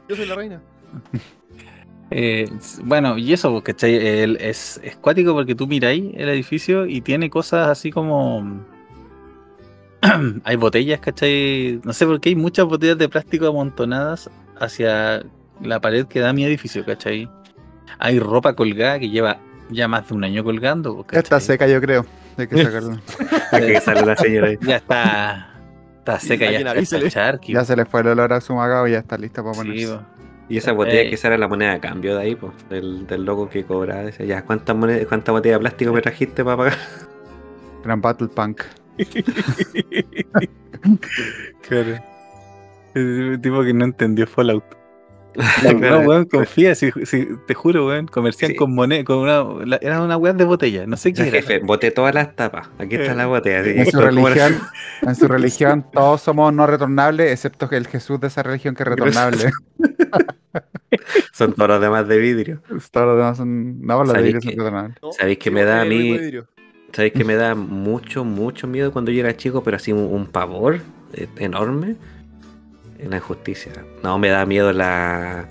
Yo soy la reina. Eh, bueno, y eso, pues, ¿cachai? El- es, es cuático porque tú miráis el edificio y tiene cosas así como... hay botellas, ¿cachai? No sé por qué hay muchas botellas de plástico amontonadas hacia la pared que da mi edificio, ¿cachai? Hay ropa colgada que lleva ya más de un año colgando, pues, Ya está ¿cachai? seca, yo creo. Hay que sacarla. La señora ahí. Ya está, está seca, ya está, charqui, Ya se le fue el olor a su magao y ya está lista para sí, ponerse. po. Y esa botella Eh. que era la moneda de cambio de ahí, pues, del, del loco que cobraba. Decía, ya, ¿cuántas monedas, cuánta botella de plástico me trajiste para pagar? Gran Battle Punk. claro. Es un tipo que no entendió Fallout. No, weón, confía, si, si- te juro, weón, comercial Sí. con moneda, con una, la- era una weá de botella, no sé qué era. jefe, boté todas las tapas. Aquí está la botella. así, En su religión, en su religión todos somos no retornables, excepto que el Jesús de esa religión que es retornable. Son todos los demás de vidrio. Todos los demás son. No, los de ¿Sabéis vidrio son retornables. No, ¿Sabéis que sí, me da a mí-. ¿Sabéis que me da mucho, mucho miedo cuando yo era chico, pero así un, un pavor eh, enorme? En la injusticia. No, me da miedo la,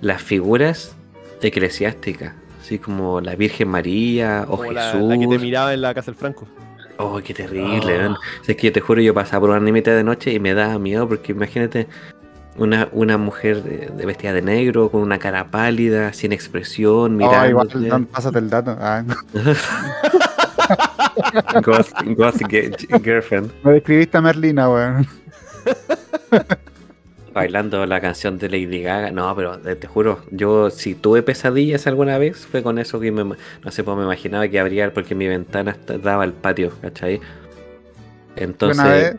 las figuras eclesiásticas. Así como la Virgen María o Como Jesús. la que te miraba en la casa del Franco. Oh, qué terrible, man. O sea, es que yo te juro, yo pasaba por una mitad de noche y me daba miedo porque imagínate una, una mujer de, de vestida de negro, con una cara pálida, sin expresión, Oh, mirando. igual, no, pásate el dato. Ah, Goth, goth ge- girlfriend. me describiste a Merlina, weón. Bailando la canción de Lady Gaga. No, pero eh, te juro, yo si tuve pesadillas alguna vez, fue con eso que me, no sé, pues me imaginaba que abría porque mi ventana daba al patio, ¿cachai? Entonces, una vez,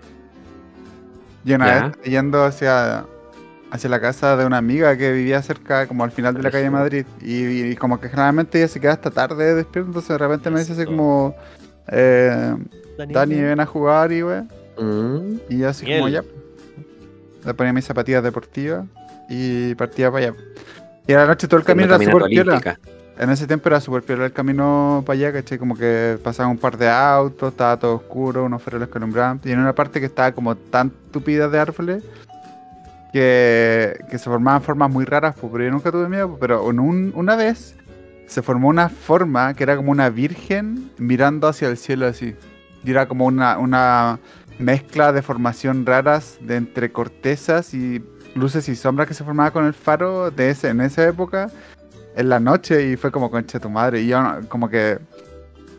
yo una Ya. vez yendo hacia, hacia la casa de una amiga que vivía cerca, como al final de la calle. Madrid, y, y como que generalmente ella se queda hasta tarde despierta, entonces de repente me dice así como, eh, Dani, ven a jugar y wey. mm, Y así como ya. Le ponía mis zapatillas deportivas y partía para allá. Y a la noche todo el camino era súper piola. En ese tiempo era súper piola el camino para allá, ¿cachai? Como que pasaban un par de autos, estaba todo oscuro, unos faroles que alumbraban. Y en una parte que estaba como tan tupida de árboles que, que se formaban formas muy raras, pues, pero yo nunca tuve miedo. Pero en un- una vez se formó una forma que era como una virgen mirando hacia el cielo así. Y era como una, una mezcla de formación raras de entre cortezas y luces y sombras que se formaba con el faro de ese, en esa época en la noche y fue como concha tu madre y yo como que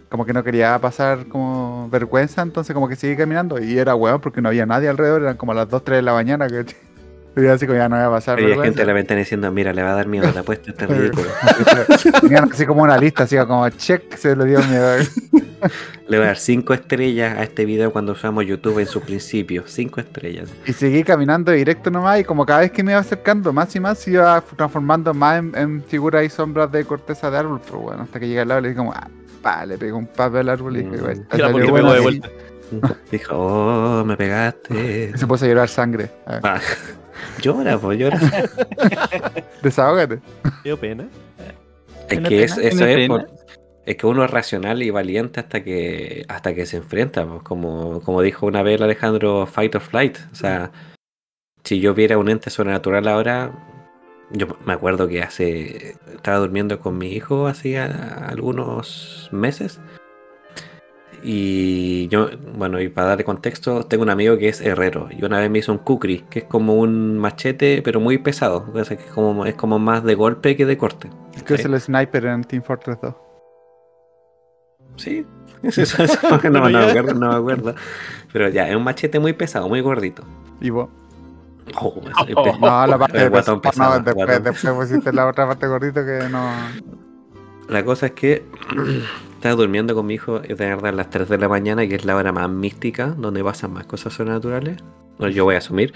como que no quería pasar como vergüenza entonces como que seguí caminando. Y era hueón porque no había nadie alrededor eran como las 2, 3 de la mañana que y yo así como ya no voy a pasar Había gente vergüenza en la ventana diciendo, mira, le va a dar miedo, la apuesta está ridícula. Tenían así como una lista así como check se le dio miedo Le voy a dar 5 estrellas a este video cuando usamos YouTube en sus principios. 5 estrellas. y seguí caminando directo nomás y como cada vez que me iba acercando más y más se iba transformando más en, en figuras y sombras de corteza de árbol pero bueno hasta que llegué al lado le dije como ah, pa, le pegué un palo al árbol y Mm. "Bueno, Y la bueno pegó de así". vuelta. Dijo, oh, me pegaste. Y se puso a llorar sangre Ah, Ah, llora, pues llora. desahógate dio pena. Es ¿Tiene que es, eso ¿Tiene es, pena? por- es que uno es racional y valiente hasta que hasta que se enfrenta, pues, como, como dijo una vez el Alejandro, fight or flight. O sea, si yo viera un ente sobrenatural ahora, yo me acuerdo que hace estaba durmiendo con mi hijo hacía algunos meses. Y yo, bueno, y para darle contexto, tengo un amigo que es herrero y una vez me hizo un kukri, que es como un machete, pero muy pesado. O sea, que es como, es como más de golpe que de corte. que es el sniper en Team Fortress 2 Sí, eso, eso- eso- no, no me acuerdo, no me acuerdo. Pero ya, es un machete muy pesado, muy gordito. y vos Oh, Oh. no la parte de pesado, pesado, no, después, después pusiste la otra parte gordito que no La cosa es que estaba durmiendo con mi hijo de verdad a las 3 de la mañana, que es la hora más mística, donde pasan más cosas sobrenaturales. No, yo voy a asumir.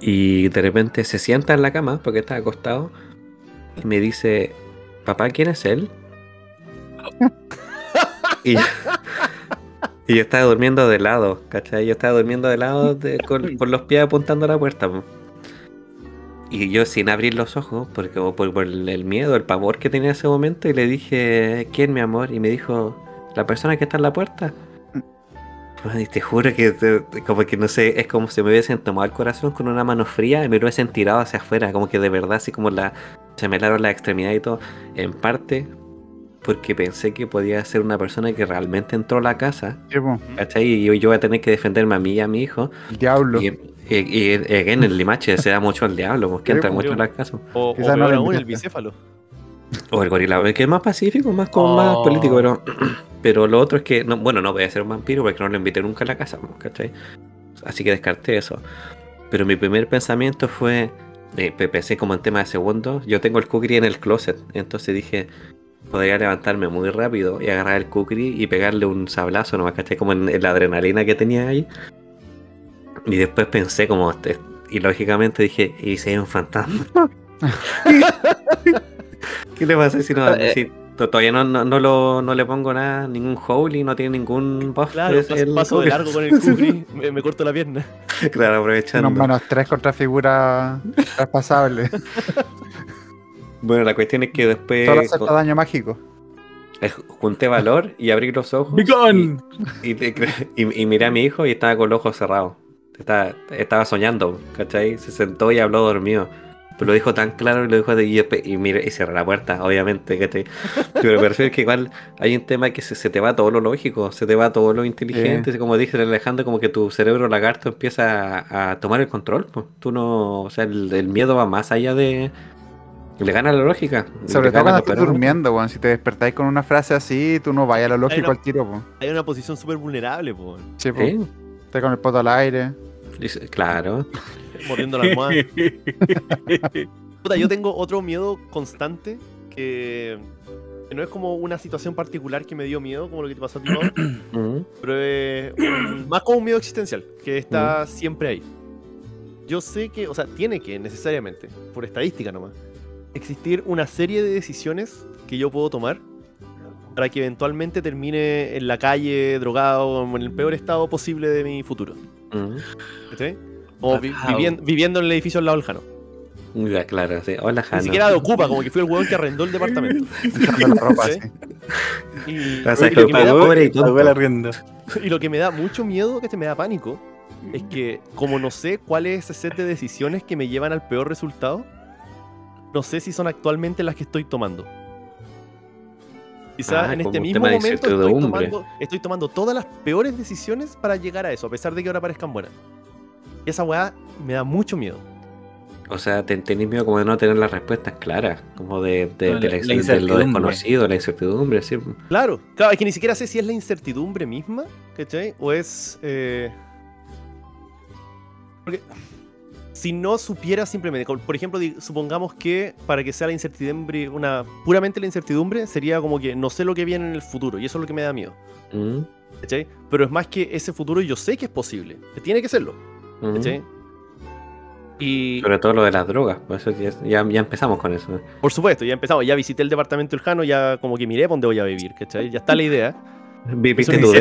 Y de repente se sienta en la cama, porque está acostado, y me dice, papá, ¿quién es él? y, yo, estaba durmiendo de lado, ¿cachai? Yo estaba durmiendo de lado con, con los pies apuntando a la puerta. Y yo sin abrir los ojos, porque o por, por el miedo, el pavor que tenía en ese momento, y le dije, ¿quién mi amor? Y me dijo, la persona que está en la puerta. Ay, te juro que te- como que no sé, es como si me hubiesen tomado el corazón con una mano fría y me lo hubiesen tirado hacia afuera, como que de verdad así como la se me helaron las extremidades y todo, en parte porque pensé que podía ser una persona que realmente entró a la casa, Sí, po, ¿cachai? Y yo, yo voy a tener que defenderme a mí y a mi hijo. diablo Y, y, y, again, el limache se da mucho al diablo, porque entra pues, mucho en las casas. O, o Quizás peor no aún, el bicéfalo. O el gorila, que es más pacífico, más como más Oh. político, pero, pero lo otro es que, no, bueno, no voy a ser un vampiro porque no lo invité nunca a la casa, ¿cachai? Así que descarté eso. Pero mi primer pensamiento fue, eh, pe- pensé como en tema de segundos, yo tengo el kukri en el closet, entonces dije, podría levantarme muy rápido y agarrar el kukri y pegarle un sablazo, nomás, ¿cachai? Como en, en la adrenalina que tenía ahí. Y después pensé como, este, y lógicamente dije, ¿y si hay un fantasma? ¿Qué le pasa si no? Eh, si to- todavía no, no, no lo, no le pongo nada, ningún holy, no tiene ningún buff. Claro, es paso, el paso de largo con el Kugri, me, me corto la pierna. claro, aprovechando. Unos menos tres contra figura traspasable. Bueno, la cuestión es que después Solo acepta daño mágico. junté valor y abrí los ojos. ¡Bicón! Y, y- y miré a mi hijo y estaba con los ojos cerrados. Estaba, estaba soñando, ¿cachai? Se sentó y habló dormido. Pero lo dijo tan claro y lo dijo de, y, y, miré- y cerré la puerta, obviamente. ¿cachai? Pero me refiero que igual hay un tema que se, se te va todo lo lógico, se te va todo lo inteligente. Como dije Alejandro, como que tu cerebro lagarto empieza a, a tomar el control. Pues. Tú no, o sea, el, el miedo va más allá de. Le gana la lógica. Sobre todo cuando estás durmiendo, weón. Si te despertáis con una frase así, tú no vayas a lo lógico no. al tiro, po. Hay una posición súper vulnerable, po, Sí, po. Sí, Estás con el poto al aire. Claro. mordiendo la almohada. Puta, yo tengo otro miedo constante que, no es como una situación particular que me dio miedo, como lo que te pasó a ti, pero es un- más como un miedo existencial, que está siempre ahí. Yo sé que, o sea, tiene que necesariamente, por estadística nomás, existir una serie de decisiones que yo puedo tomar para que eventualmente termine en la calle, drogado, en el peor estado posible de mi futuro. Vivien- viviendo en el edificio al lado del Jano. Ya, claro, sí. Hola, Ni siquiera de ocupa, como que fui el huevón que arrendó el departamento. Lo que me da, y lo que me da mucho miedo, que te me da pánico, es que como no sé cuál es ese set de decisiones que me llevan al peor resultado, no sé si son actualmente las que estoy tomando. Quizás Ah, en este mismo momento estoy tomando, estoy tomando todas las peores decisiones para llegar a eso, a pesar de que ahora parezcan buenas. Y esa weá me da mucho miedo. O sea, te tenés miedo como de no tener las respuestas claras, como de, de, No, de la- la- la de lo desconocido, la incertidumbre, sí. Claro, claro, es que ni siquiera sé si es la incertidumbre misma, ¿cachai? O es. eh, Porque si no supiera simplemente, por ejemplo, supongamos que para que sea la incertidumbre, una puramente la incertidumbre, sería como que no sé lo que viene en el futuro, y eso es lo que me da miedo, Mm, ¿cachai? Pero es más que ese futuro yo sé que es posible, que tiene que serlo, mm. ¿cachai? Y Sobre todo lo de las drogas, por eso ya, ya, ya empezamos con eso. por supuesto, ya empezamos, ya visité el departamento Jano, ya como que miré por dónde voy a vivir, ¿cachai? Ya está la idea. Vi- Viste tu tu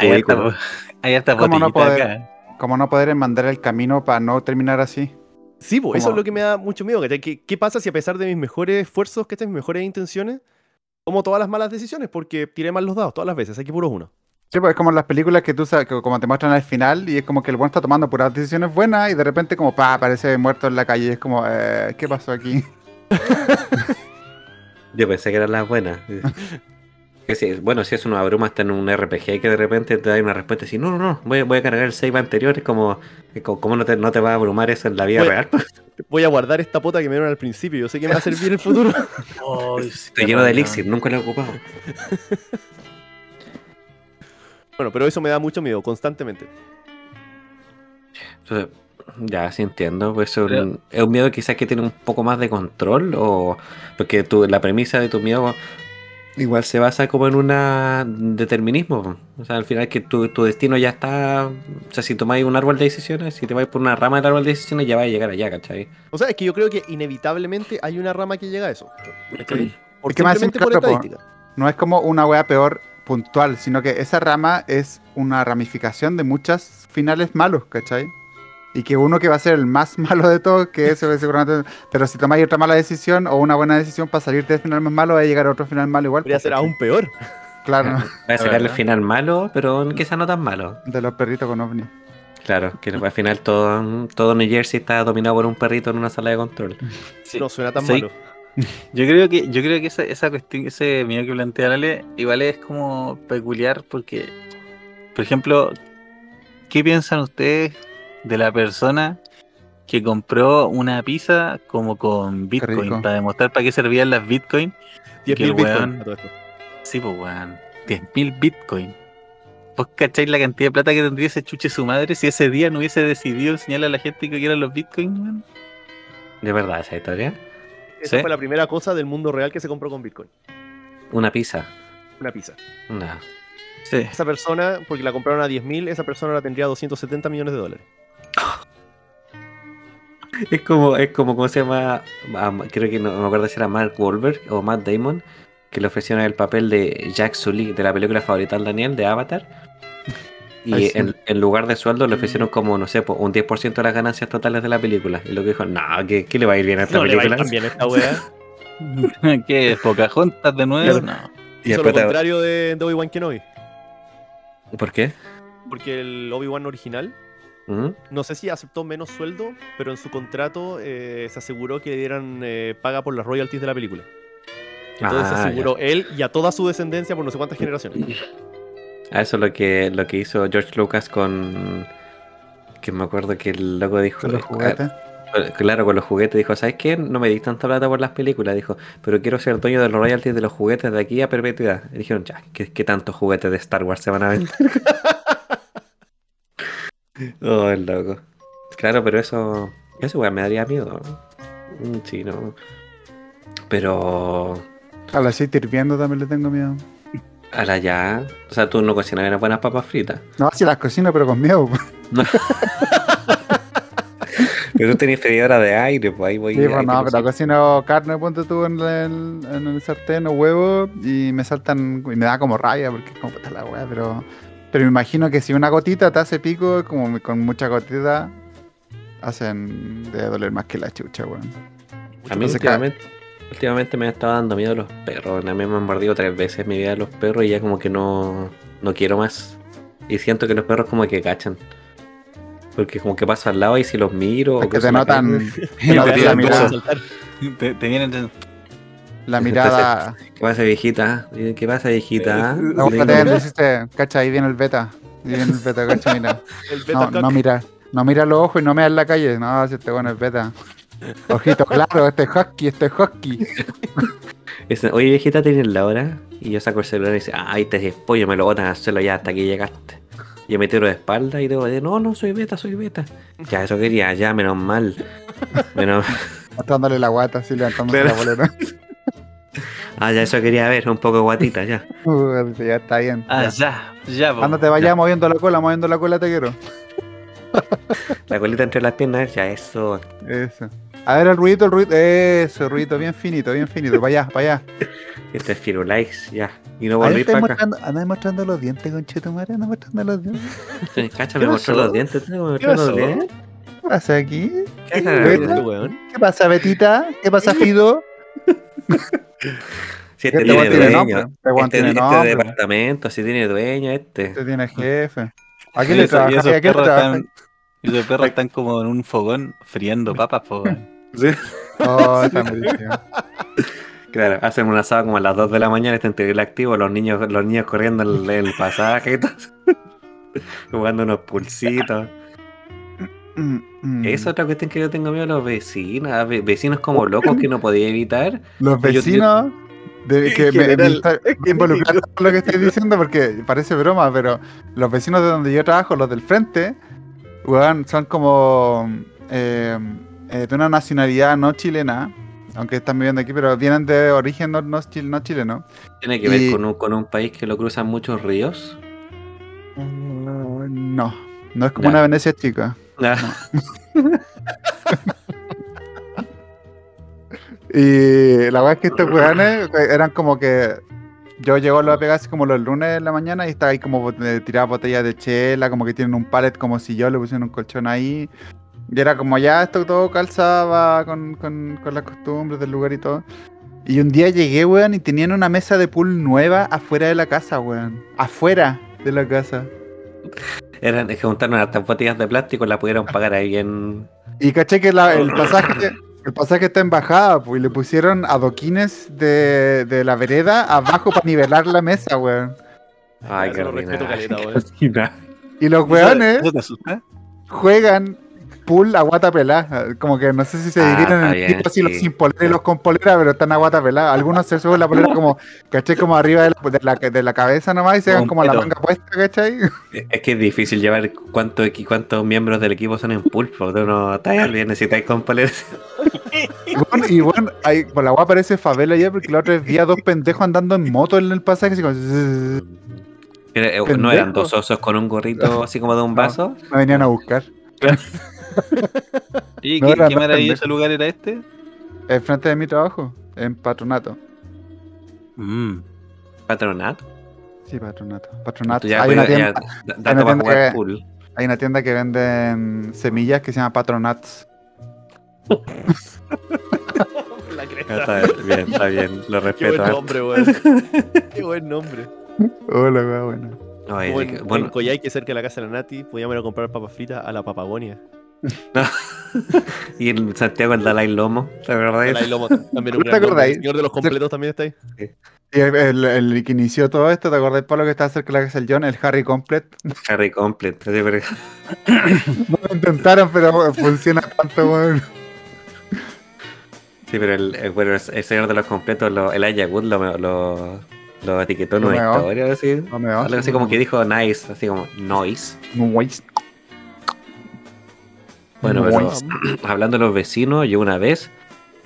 Ahí está, ahí está ¿Cómo no botellita poder? acá. Como no poder enmandar el camino para no terminar así. Sí, pues, eso es lo que me da mucho miedo. ¿Qué, ¿Qué pasa si a pesar de mis mejores esfuerzos, que mis mejores intenciones, tomo todas las malas decisiones? Porque tiré mal los dados todas las veces, aquí puro uno. Sí, pues es como en las películas que tú sabes, que como te muestran al final y es como que el buen está tomando puras decisiones buenas y de repente como pa, aparece muerto en la calle y es como, eh, ¿qué pasó aquí? Yo pensé que eran las buenas. Que si- bueno, si es una bruma está en un RPG que de repente te da una respuesta así, no, no, no, voy, voy a cargar el save anterior, es como, co- ¿cómo no te, no te va a abrumar eso en la vida Voy- real? Voy a guardar esta pota que me dieron al principio. Yo sé que me va a servir en el futuro. Sí, Estoy lleno de elixir, nunca lo he ocupado. bueno, pero eso me da mucho miedo, constantemente. Entonces, ya, sí entiendo. Pues es, un, Pero- es un miedo quizás que tiene un poco más de control o porque tu, la premisa de tu miedo igual se basa como en un determinismo. O sea, al final que tu, tu destino ya está... O sea, si tomáis un árbol de decisiones, si te vais por una rama del árbol de decisiones, ya vais a llegar allá, ¿cachai? O sea, es que yo creo que inevitablemente hay una rama que llega a eso. ¿cachai? Por Es que más por estadística. No es como una wea peor puntual, sino que esa rama es una ramificación de muchos finales malos, ¿cachai? Y que uno que va a ser el más malo de todos, que ese seguramente... Pero si tomáis otra mala decisión o una buena decisión para salirte del final más malo, va a llegar a otro final malo igual. Podría ser aún peor. Claro, Va a sacar el final malo, pero quizás no tan malo. de los perritos con ovni. Claro, que al final todo, todo New Jersey está dominado por un perrito en una sala de control. Sí. No suena tan malo. Yo creo que, yo creo que esa, esa cuestión, ese miedo que plantea Ale, igual es como peculiar porque, por ejemplo, ¿qué piensan ustedes de la persona que compró una pizza como con Bitcoin para demostrar para qué servían las Bitcoin? 10.000 que el Bitcoin weón- a. Sí, pues weón, 10.000 Bitcoin. ¿Vos cacháis la cantidad de plata que tendría ese chuche su madre si ese día no hubiese decidido enseñarle a la gente que quieran los Bitcoin, weón? ¿De verdad esa historia? Esa Sí. fue la primera cosa del mundo real que se compró con Bitcoin. Una pizza. Una pizza. No. Sí. Esa persona, porque la compraron a 10.000, esa persona la tendría 270 millones de dólares. Es como, es como, ¿cómo se llama? Ah, creo que no, no me acuerdo si era Mark Wahlberg o Matt Damon, que le ofrecieron el papel de Jack Sully de la película favorita del Daniel, de Avatar. Y Ay, sí. en, en lugar de sueldo le ofrecieron como, no sé, un 10% de las ganancias totales de la película. Y lo que dijo, no, ¿qué, qué le va a ir bien a esta No le va a ir película? bien esta wea. ¿Qué? ¿Pocahontas de nuevo? No. Y Hizo lo contrario de, de Obi-Wan Kenobi. ¿Por qué? Porque el Obi-Wan original, ¿Mm? no sé si aceptó menos sueldo, pero en su contrato eh, se aseguró que le dieran eh, paga por las royalties de la película. Entonces Ah, se aseguró él y a toda su descendencia por no sé cuántas generaciones. Ah, eso es lo que, lo que hizo George Lucas con... Que me acuerdo que el loco dijo... Con los eh, juguetes. eh, Claro, con los juguetes dijo, ¿sabes qué? No me di tanta plata por las películas, dijo, pero quiero ser dueño de los royalties de los juguetes de aquí a perpetuidad. Y dijeron, ya, ¿qué, qué tantos juguetes de Star Wars se van a vender? oh, el loco. Claro, pero eso, eso igual me daría miedo. ¿no? Mm, Sí, no. Pero, A la aceite hirviendo también le tengo miedo. a la ya, o sea, tú no cocinas unas buenas papas fritas. No, si las cocino, pero con miedo. Pero tú tenés freidora de aire, pues ahí voy Sí, pues no, pero cocino carne, ponte tú en el, en el sartén o huevo y me saltan, y me da como rabia porque es como puta la weá, pero, pero me imagino que si una gotita te hace pico, como con mucha gotita, hacen de doler más que la chucha, weón. A mí últimamente, últimamente me ha estado dando miedo los perros. A mí me han mordido tres veces en mi vida los perros y ya como que no, no quiero más. Y siento que los perros como que cachan. Porque como que paso al lado y si los miro... Es o que te notan, te te vienen la mirada. ¿Qué pasa viejita? ¿Qué pasa viejita? La boca te deciste, cacha, ahí viene el beta. Ahí viene el beta, cacha, mira. El beta No, no mira, no mira los ojos y no mira en la calle. No, si este bueno es beta. Ojito claro, este es husky, este es husky. Oye viejita, ¿tienes la hora? Y yo saco el celular y dice, ay, te es pollo, me lo botan al suelo ya hasta que llegaste. Yo me tiro de espalda y digo, no, no, soy beta, soy beta. Ya, eso quería, ya, menos mal. Menos... Mostrándole la guata, así levantándose Claro. la bolera. Ah, ya, eso quería ver, un poco guatita, ya. Uh, ya está bien. Ah, ya. ya, ya. po. Ándate, vaya moviendo la cola, moviendo la cola, te quiero. La colita entre las piernas, ya, eso. Eso. A ver el ruido, el ruido. Eso, ruido bien finito, bien finito. Para allá, para allá. Este es Firulais, ya. Y no volví para acá. mostrando, andáis mostrando los dientes, conchetumare, andáis mostrando los dientes. Cacha, ¿Qué me mostró los dientes. Me ¿Qué mostró los dientes. ¿Qué pasa aquí? ¿Qué. ¿Qué pasa, Betita? ¿Qué pasa, Fido? Si este Este tiene dueño. nombre. Este Este, tiene este departamento, si tiene dueño, este. Este tiene jefe. ¿A Y quién le eso- y están, y esos perros están como en un fogón friendo papas, po, weón. Oh. Claro, hacen un asado como a las 2 de la mañana, está en activo, los niños, los niños corriendo el, el pasaje y todo. Jugando unos pulsitos. Mm, mm. Es otra cuestión que yo tengo miedo a los vecinos, vecinos como locos que no podía evitar. Los Yo- yo- vecinos de, que me, me está involucrando con lo que estoy diciendo porque parece broma, pero los vecinos de donde yo trabajo, los del frente, weón, son como eh, eh, de una nacionalidad no chilena, aunque están viviendo aquí, pero vienen de origen no, no, chil- no chileno. Tiene que ver Y- con un, con un país que lo cruzan muchos ríos. Mm, No, no es como Ya. una Venecia chica. Y la verdad es que estos weones eh, eran como que. Yo llego a la pega así como los lunes en la mañana y está ahí como eh, tiradas botellas de chela, como que tienen un pallet como si yo le pusieron un colchón ahí. Y era como ya esto todo calzaba con, con, con las costumbres del lugar y todo. Y un día llegué, weón, y tenían una mesa de pool nueva afuera de la casa, weón. Afuera de la casa. Eran, es que juntaron hartas botellas de plástico y la pudieron pagar ahí en. Y caché que la- el pasaje, el pasaje está en bajada, pues, y le pusieron adoquines de, de la vereda abajo para nivelar la mesa, weón. Ay, qué lo respeto ordinario. caleta, weón. Qué. Y los ¿Eso- weones ¿Eso te asusta? juegan pool a guata pelada. Como que no sé si se Ah, dividen está en bien, equipos, si los sí. sin polera y los con polera, pero están a guata pelada. Algunos se suben la polera como, caché, como arriba de la, de la, de la cabeza nomás y se dan como la manga puesta, ¿cachai? Es que es difícil llevar cuánto cuántos miembros del equipo son en pulpo. Tú no estás bien, necesitáis con poleras. Y bueno, y bueno, ahí, por la guapa parece favela ya, porque la otra vez vi a dos pendejos andando en moto en el pasaje, así como, eh, No Pendejo. eran dos osos con un gorrito así como de un No. vaso. me venían a buscar. ¿Y No, qué, qué maravilloso lugar era este? El frente de mi trabajo, en patronato. Mm. Patronato. Sí, patronato. Patronato. Hay, una ya- tienda, hay una que- pool. hay una tienda que venden semillas que se llama Patronats. La cresta. Está bien, está bien, lo Qué respeto. buen harto. nombre, weón. Qué buen nombre. Hola, wea, bueno. Oye, que- bueno, en Coyhaique, cerca de la casa de la Nati, podíamos ir a comprar papas fritas a la Papagonia. y en Santiago el Dalai Lomo, ¿te? Dalai también un ¿Te acordáis? El señor de los completos también está ahí. Y el, el- el que inició todo esto, ¿te acordás, Pablo, que estaba cerca de la casa del John? El Harry Complete. Harry pero- No lo intentaron, pero funciona tanto, weón. Sí, pero el, el- bueno, el señor de los completos, lo, el Ayagut lo, lo, lo etiquetó en No una historia, así. No me vas. Algo así como que dijo nice, así como noise. Noise. Bueno, pero hablando de los vecinos, yo una vez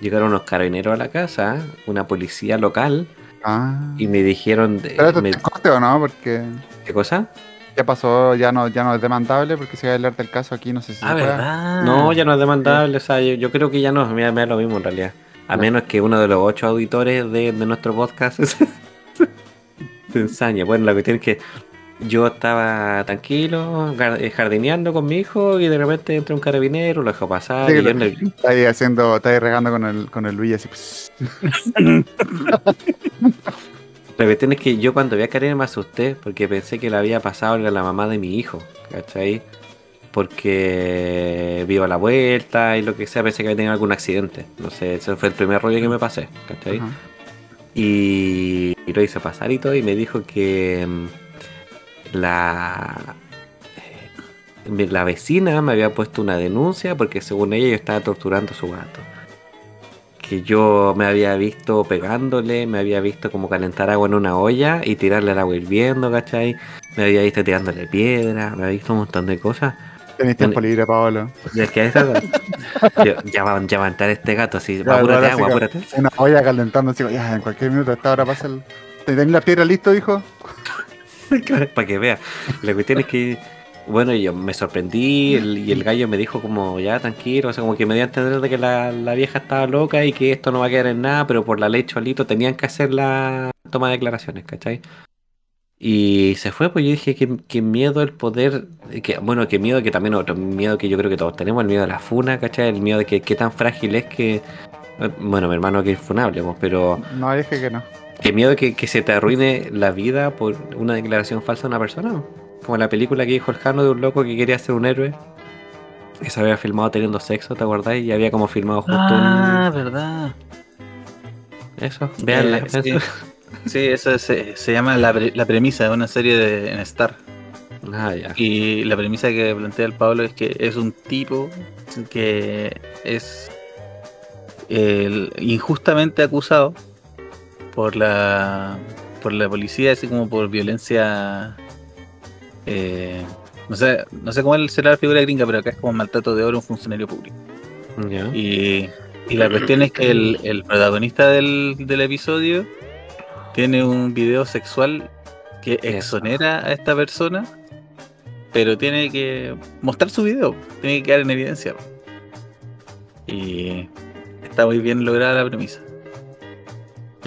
llegaron unos carabineros a la casa, una policía local, Ah. y me dijeron, de- ¿Pero me- te o no? Porque ¿qué cosa? ya pasó, ya no, ya no es demandable, porque si va a hablar del caso aquí, no sé si Ah. ¿verdad? No, ya no es demandable, o sea, yo, yo creo que ya no, me, da- me da lo mismo en realidad. A menos que uno de los ocho auditores de, de nuestro podcast se ensañe. Bueno, la cuestión es que yo estaba tranquilo, eh, jardineando con mi hijo, y de repente entra un carabinero, lo dejo pasar, Sí, y yo el- Está ahí haciendo, está ahí regando con el, con el Luis así. pss. La cuestión es que yo cuando vi a Karen me asusté porque pensé que le había pasado a la mamá de mi hijo, ¿cachai? Porque vivo a la vuelta y lo que sea, pensé que había tenido algún accidente. No sé, ese fue el primer rollo que me pasé, ¿cachai? Y, y lo hice pasar y todo y me dijo que mm, la, eh, la vecina me había puesto una denuncia porque según ella yo estaba torturando a su gato. Que yo me había visto pegándole, me había visto como calentar agua en una olla y tirarle el agua hirviendo, ¿cachai? Me había visto tirándole piedra, me había visto un montón de cosas. Tenéis tiempo libre, Paolo. Es que yo- ya, va, ya va a entrar este gato así, Ya, apúrate sí agua, apúrate. Una olla calentando así, ya, en cualquier minuto, a esta hora pasa el. ¿Tenés la piedra listo, hijo? para que vea. La cuestión es que, bueno, yo me sorprendí el- y el gallo me dijo como, ya, tranquilo, o sea, como que me dio a entender de que la, la vieja estaba loca y que esto no va a quedar en nada, pero por la ley cholito tenían que hacer la toma de declaraciones, ¿cachai? Y se fue, pues yo dije que, que miedo el poder, que, bueno, que miedo que también otro miedo que yo creo que todos tenemos, el miedo de la funa, ¿cachai? El miedo de que qué tan frágil es que, bueno, mi hermano que es funable, pues, pero No, dije que no. Qué miedo que, que se te arruine la vida por una declaración falsa de una persona. Como la película que dijo el Jano de un loco que quería ser un héroe. Que se había filmado teniendo sexo, ¿te acordás? Y había como filmado justo Ah, verdad. Eso, veanla. Eh, sí. Sí, eso se, se llama la, pre- la premisa de una serie de, en Star. Ah, ya. Y la premisa que plantea el Pablo es que es un tipo que es el- injustamente acusado por la por la policía, así como por violencia. eh, no sé, no sé cómo será la figura gringa, pero acá es como maltrato de oro a un funcionario público. Y, y la cuestión es que el, el protagonista del, del episodio tiene un video sexual que exonera a esta persona, pero tiene que mostrar su video, tiene que quedar en evidencia. Y está muy bien lograda la premisa.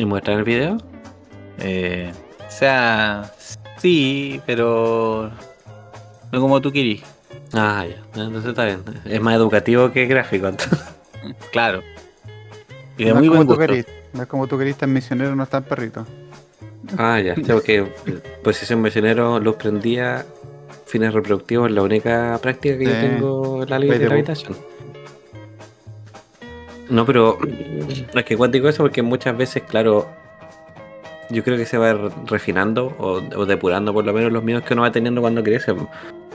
¿Y muestran el video? Eh, o sea, sí, pero no como tú querís. Ah, ya. Entonces está bien. Es más educativo que gráfico. entonces. Claro. Y de no muy buen gusto. No es como tú querís, tan misionero, no tan perrito. Ah, ya. Tengo que. Posición misionero, luz prendida, fines reproductivos, es la única práctica que yo tengo en la de la habitación. No, pero es que cuántico eso porque muchas veces, claro, yo creo que se va re- refinando o, o depurando por lo menos los miedos que uno va teniendo cuando crece.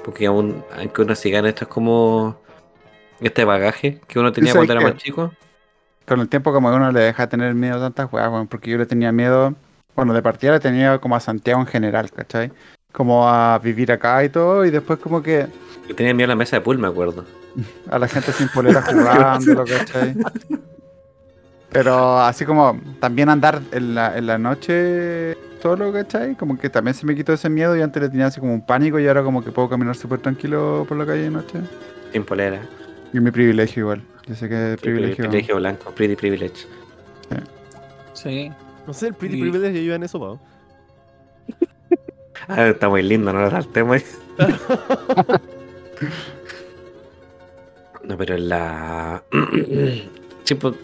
Porque aún, aunque uno siga en esto es como este bagaje que uno tenía ¿sabes cuando era más chico. Con el tiempo como que uno le deja tener miedo a tantas weas, porque yo le tenía miedo, bueno, de partida le tenía como a Santiago en general, ¿cachai? Como a vivir acá y todo, y después como que Yo tenía miedo a la mesa de pool, me acuerdo. A la gente sin polera jugando, ¿cachai? Pero así como también andar en la, en la noche solo, ¿cachai? Como que también se me quitó ese miedo y antes le tenía así como un pánico y ahora como que puedo caminar súper tranquilo por la calle de noche. Sin polera. Y mi privilegio igual. Yo sé que es Sí, privilegio. privilegio. blanco, pretty privilege. Sí. No sé, el Pretty Y- Privilege ayuda en eso, pa. Ah, está muy lindo, no nos saltemos. no, pero en la. sí, pues,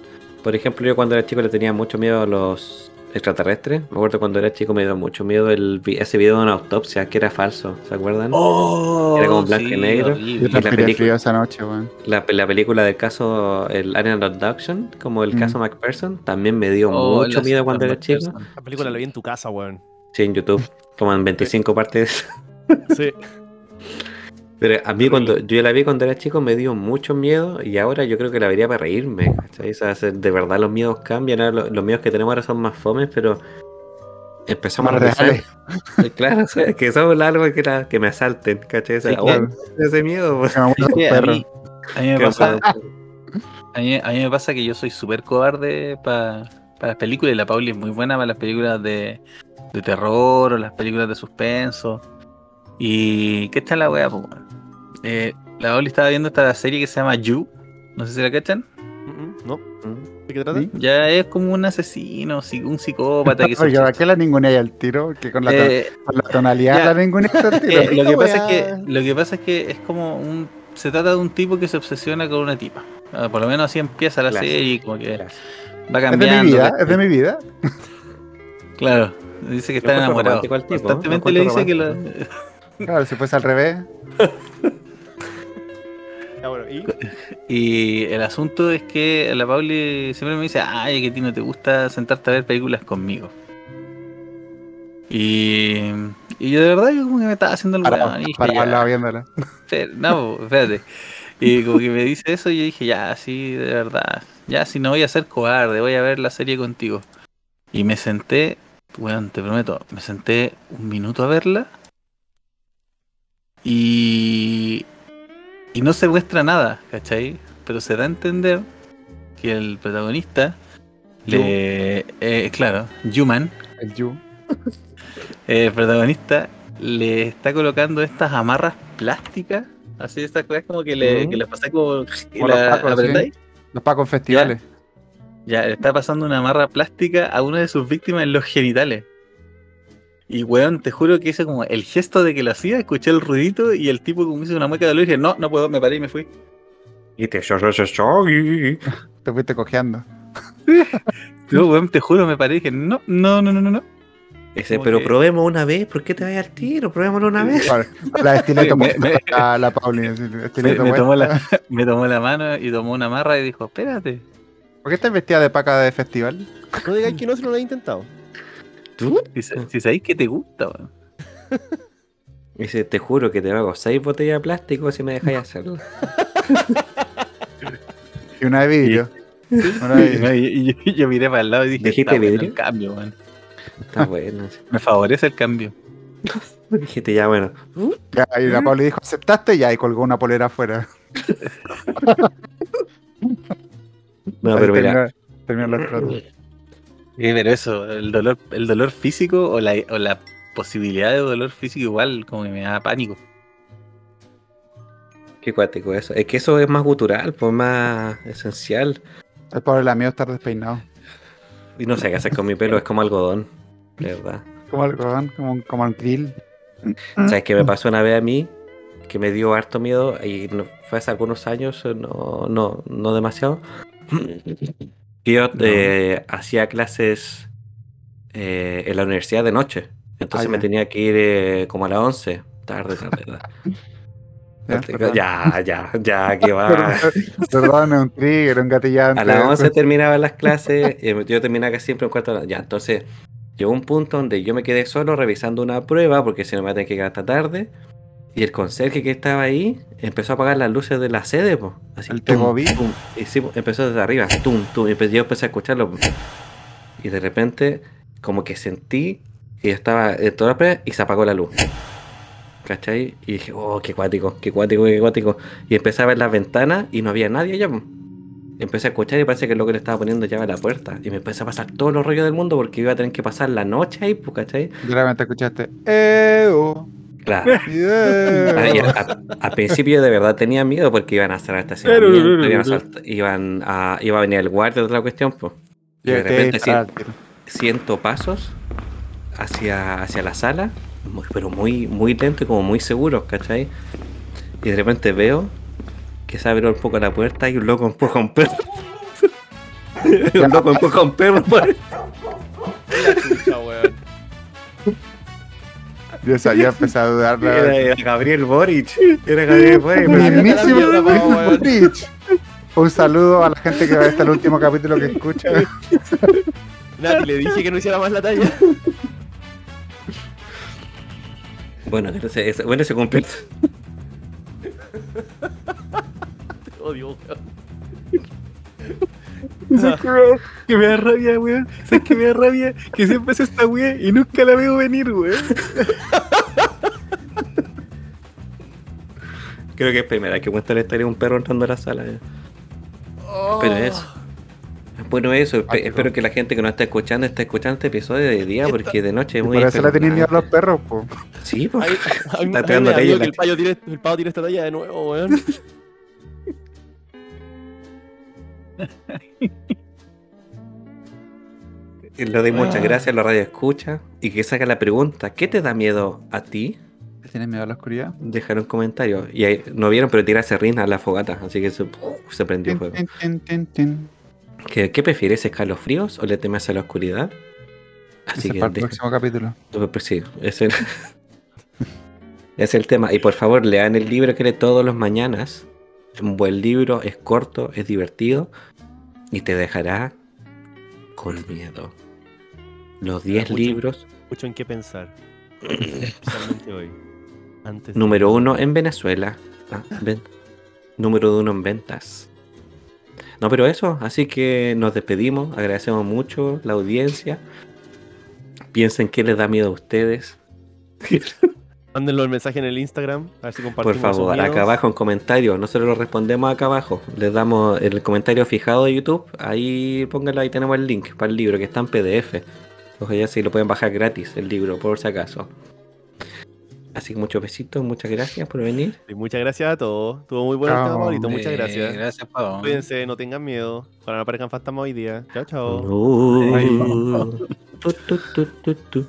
por ejemplo, yo cuando era chico le tenía mucho miedo a los extraterrestres. Me acuerdo cuando era chico me dio mucho miedo el, ese video de una autopsia que era falso, ¿se acuerdan? Oh, Era como blanco y negro. horrible. Y la película- esa noche, weón. La, la película del caso, el Alien Abduction, como el Mm. caso McPherson, también me dio Oh, mucho miedo cuando era chico. La película la vi en tu casa, weón. Sí, en YouTube, como en 25 partes. Sí. Pero a mí cuando yo la vi cuando era chico me dio mucho miedo y ahora yo creo que la vería para reírme. ¿cachai? O sea, se- de verdad los miedos cambian, ahora lo- los, miedos que tenemos ahora son más fomes, pero empezamos Más a reales. Claro, o sea, que somos algo que, era- que me asalten, ¿cachai? O sea, Sí, oh, claro. ese miedo. pues. A mí, a mí me pasa, a mí, a mí me pasa que yo soy súper cobarde para las películas y la Pauli es muy buena para las películas de, de terror o las películas de suspenso. ¿Y qué está la wea? po, weón? Eh, la Pauli estaba viendo esta serie que se llama You. No sé si la cachan. ¿No? Mm. ¿De qué trata? ¿Sí? Ya es como un asesino, sí, un psicópata que Oye, ¿a qué la ningunea al tiro? Que con la, Eh, con la tonalidad ya. la ningunea al tiro. Eh, lo, que pasa es que, lo que pasa es que es como un. Se trata de un tipo que se obsesiona con una tipa. Ah, por lo menos así empieza la Clásico. serie y como que Clásico. va Es de cambiando. mi vida, es de mi vida. Claro, dice que está enamorado. Constantemente le dice que lo. Claro, si fuese al revés. Ya, bueno, ¿y? Y el asunto es que la Pauli siempre me dice, ay, que a ti no te gusta sentarte a ver películas conmigo. Y, y yo de verdad yo como que me estaba haciendo el Para, y dije, viéndola. No, espérate. Y como que me dice eso, y yo dije, ya, sí, de verdad. Ya, si no voy a ser cobarde, voy a ver la serie contigo. Y me senté, weón, te prometo, me senté un minuto a verla. Y. Y no se muestra nada, ¿cachai? Pero se da a entender que el protagonista le. eh, claro, Human, El Yu. eh, el protagonista le está colocando estas amarras plásticas. Así, estas cosas como que le, Mm. que le pasa como. Como los pacos, apretáis. Los pacos en festivales. Ya, le está pasando una amarra plástica a una de sus víctimas en los genitales. Y weón, te juro que hice como el gesto de que lo hacía, escuché el ruidito y el tipo como hizo una mueca de luz y dije, no, no puedo, me paré y me fui. Y te yo, yo, yo, yo, y- Te fuiste cojeando. Yo, weón, te juro, me paré y dije, no, no, no, no, no, no. Ese, pero que- probemos una vez, ¿por qué te vas al tiro? Probémoslo una vez. Vale, La estileto Me- me- la, la Paulina. Me, tomó la, me tomó la mano y tomó una amarra y dijo, espérate. ¿Por qué estás vestida de paca de festival? No digáis que no se lo habéis intentado. ¿Tú? Si, sa- si sabéis que te gusta, weón. Dice, te juro que te hago seis botellas de plástico si me dejáis hacerlo. Y una de vidrio. Una de vidrio. Y, y- y yo miré para el lado y dije, ¿Dijiste está bueno vidrio? el cambio, weón. Está bueno. Me favorece el cambio. Dijiste ya, bueno. Ya, y la Pauli dijo, ¿aceptaste? Ya, y colgó una polera afuera. No, pero mira, terminó- terminó los pero eso, el dolor, el dolor físico o la, o la posibilidad de dolor físico igual como que me da pánico. qué cuático eso. Es que eso es más gutural, pues más esencial. El pobre la mío estar despeinado. Y no sé qué hacer con mi pelo, es como algodón. De verdad. Como algodón, como un, como un grill. ¿Sabes qué me pasó una vez a mí? Que me dio harto miedo y no- fue hace algunos años, no, no, no demasiado. Que yo eh, hacía clases eh, en la universidad de noche. Entonces Ah, me tenía que ir eh, como a las 11. Tarde, tarde. tarde. Ya. Ya, ya, que va. Perdón, un trigger, un gatillante. A las 11 terminaban las clases, y yo terminaba casi siempre un cuarto de la- Ya, entonces llegó un punto donde yo me quedé solo revisando una prueba, porque si no me iba a tener que quedar hasta tarde. Y el conserje que estaba ahí empezó a apagar las luces de la sede, po. Así, ¿El tum. Y sí, empezó desde arriba, tum, tum. Y yo empecé a escucharlo. Y de repente, como que sentí que yo estaba en toda la y se apagó la luz. ¿Cachai? Y dije, oh, qué cuático, qué cuático, qué cuático. Y empecé a ver las ventanas y no había nadie allá. po. Empecé a escuchar y parece que el loco le estaba poniendo llave a la puerta. Y me empecé a pasar todos los rollos del mundo porque iba a tener que pasar la noche ahí, pues, ¿cachai? Y realmente escuchaste. "Eo". Claro. Yeah. Ah, a- Al principio de verdad tenía miedo porque iban a hacer estacionamiento, iban a a, iba a venir el guardia de otra cuestión, pues. Y de a repente siento pasos hacia, hacia la sala, muy- pero muy, muy lento y como muy seguros, ¿cachai? Y de repente veo que se abre un poco la puerta y un loco empuja a un perro. un loco empuja a un perro por. Yo, sa- yo empecé a dudar. la- Era, era Gabriel Boric. Era Gabriel Boric. Gabriel. Boric. Un saludo a la gente que va a estar el último capítulo que escucha. Nati, le dije que no hiciera más la talla. Bueno, ese- bueno, se cumplió. Te odio, weón. ¿Sabes qué me da- que me da rabia, weón? ¿Sabes que me da rabia? Que siempre hace esta weá y nunca la veo venir, weón. Creo que es primera vez que cuenta la historia de un perro entrando a la sala. Pero eso. Bueno, eso. espe- Ah, espero que la gente que nos está escuchando esté escuchando este episodio de día porque de noche es muy Por eso le tenéis miedo a los perros, po. Sí, pues. Ay, a mí- a mí Está en que la el payo tire, el pavo tire esta talla de nuevo, weón. Le doy muchas gracias a la radio escucha y que saca la pregunta: ¿qué te da miedo a ti? ¿Tienes miedo a la oscuridad? Dejar un comentario. Y ahí, no vieron, pero tira serrín a la fogata, así que se, se prendió fuego. ¿Qué, qué prefieres, escalofríos o le temes a la oscuridad? Así que para el deja- próximo capítulo. Pues sí, es el, es el tema. Y por favor, lean el libro que lee todos los mañanas. Es un buen libro, es corto, es divertido y te dejará con miedo. Los 10 mucho. libros, Mucho en qué pensar. Especialmente hoy. Antes de- número uno en Venezuela. Ah, ven- Número uno en ventas. No, pero eso, así que nos despedimos. Agradecemos mucho la audiencia. Piensen qué les da miedo a ustedes. Mándenlo el mensaje en el Instagram. A ver si Por compartimos. favor, sus miedos. acá abajo en comentarios. Nosotros lo respondemos acá abajo. Les damos el comentario fijado de YouTube. Ahí pónganlo, ahí tenemos el link para el libro que está en PDF. Ya si lo pueden bajar gratis el libro, por si acaso. Así que muchos besitos, muchas gracias por venir. Y muchas gracias a todos. Estuvo muy bueno el tema. Pablito. Muchas gracias. Gracias, Pavo. Cuídense, no tengan miedo. Ojalá no aparezcan fantasmas hoy día. Chao, chao. Tu.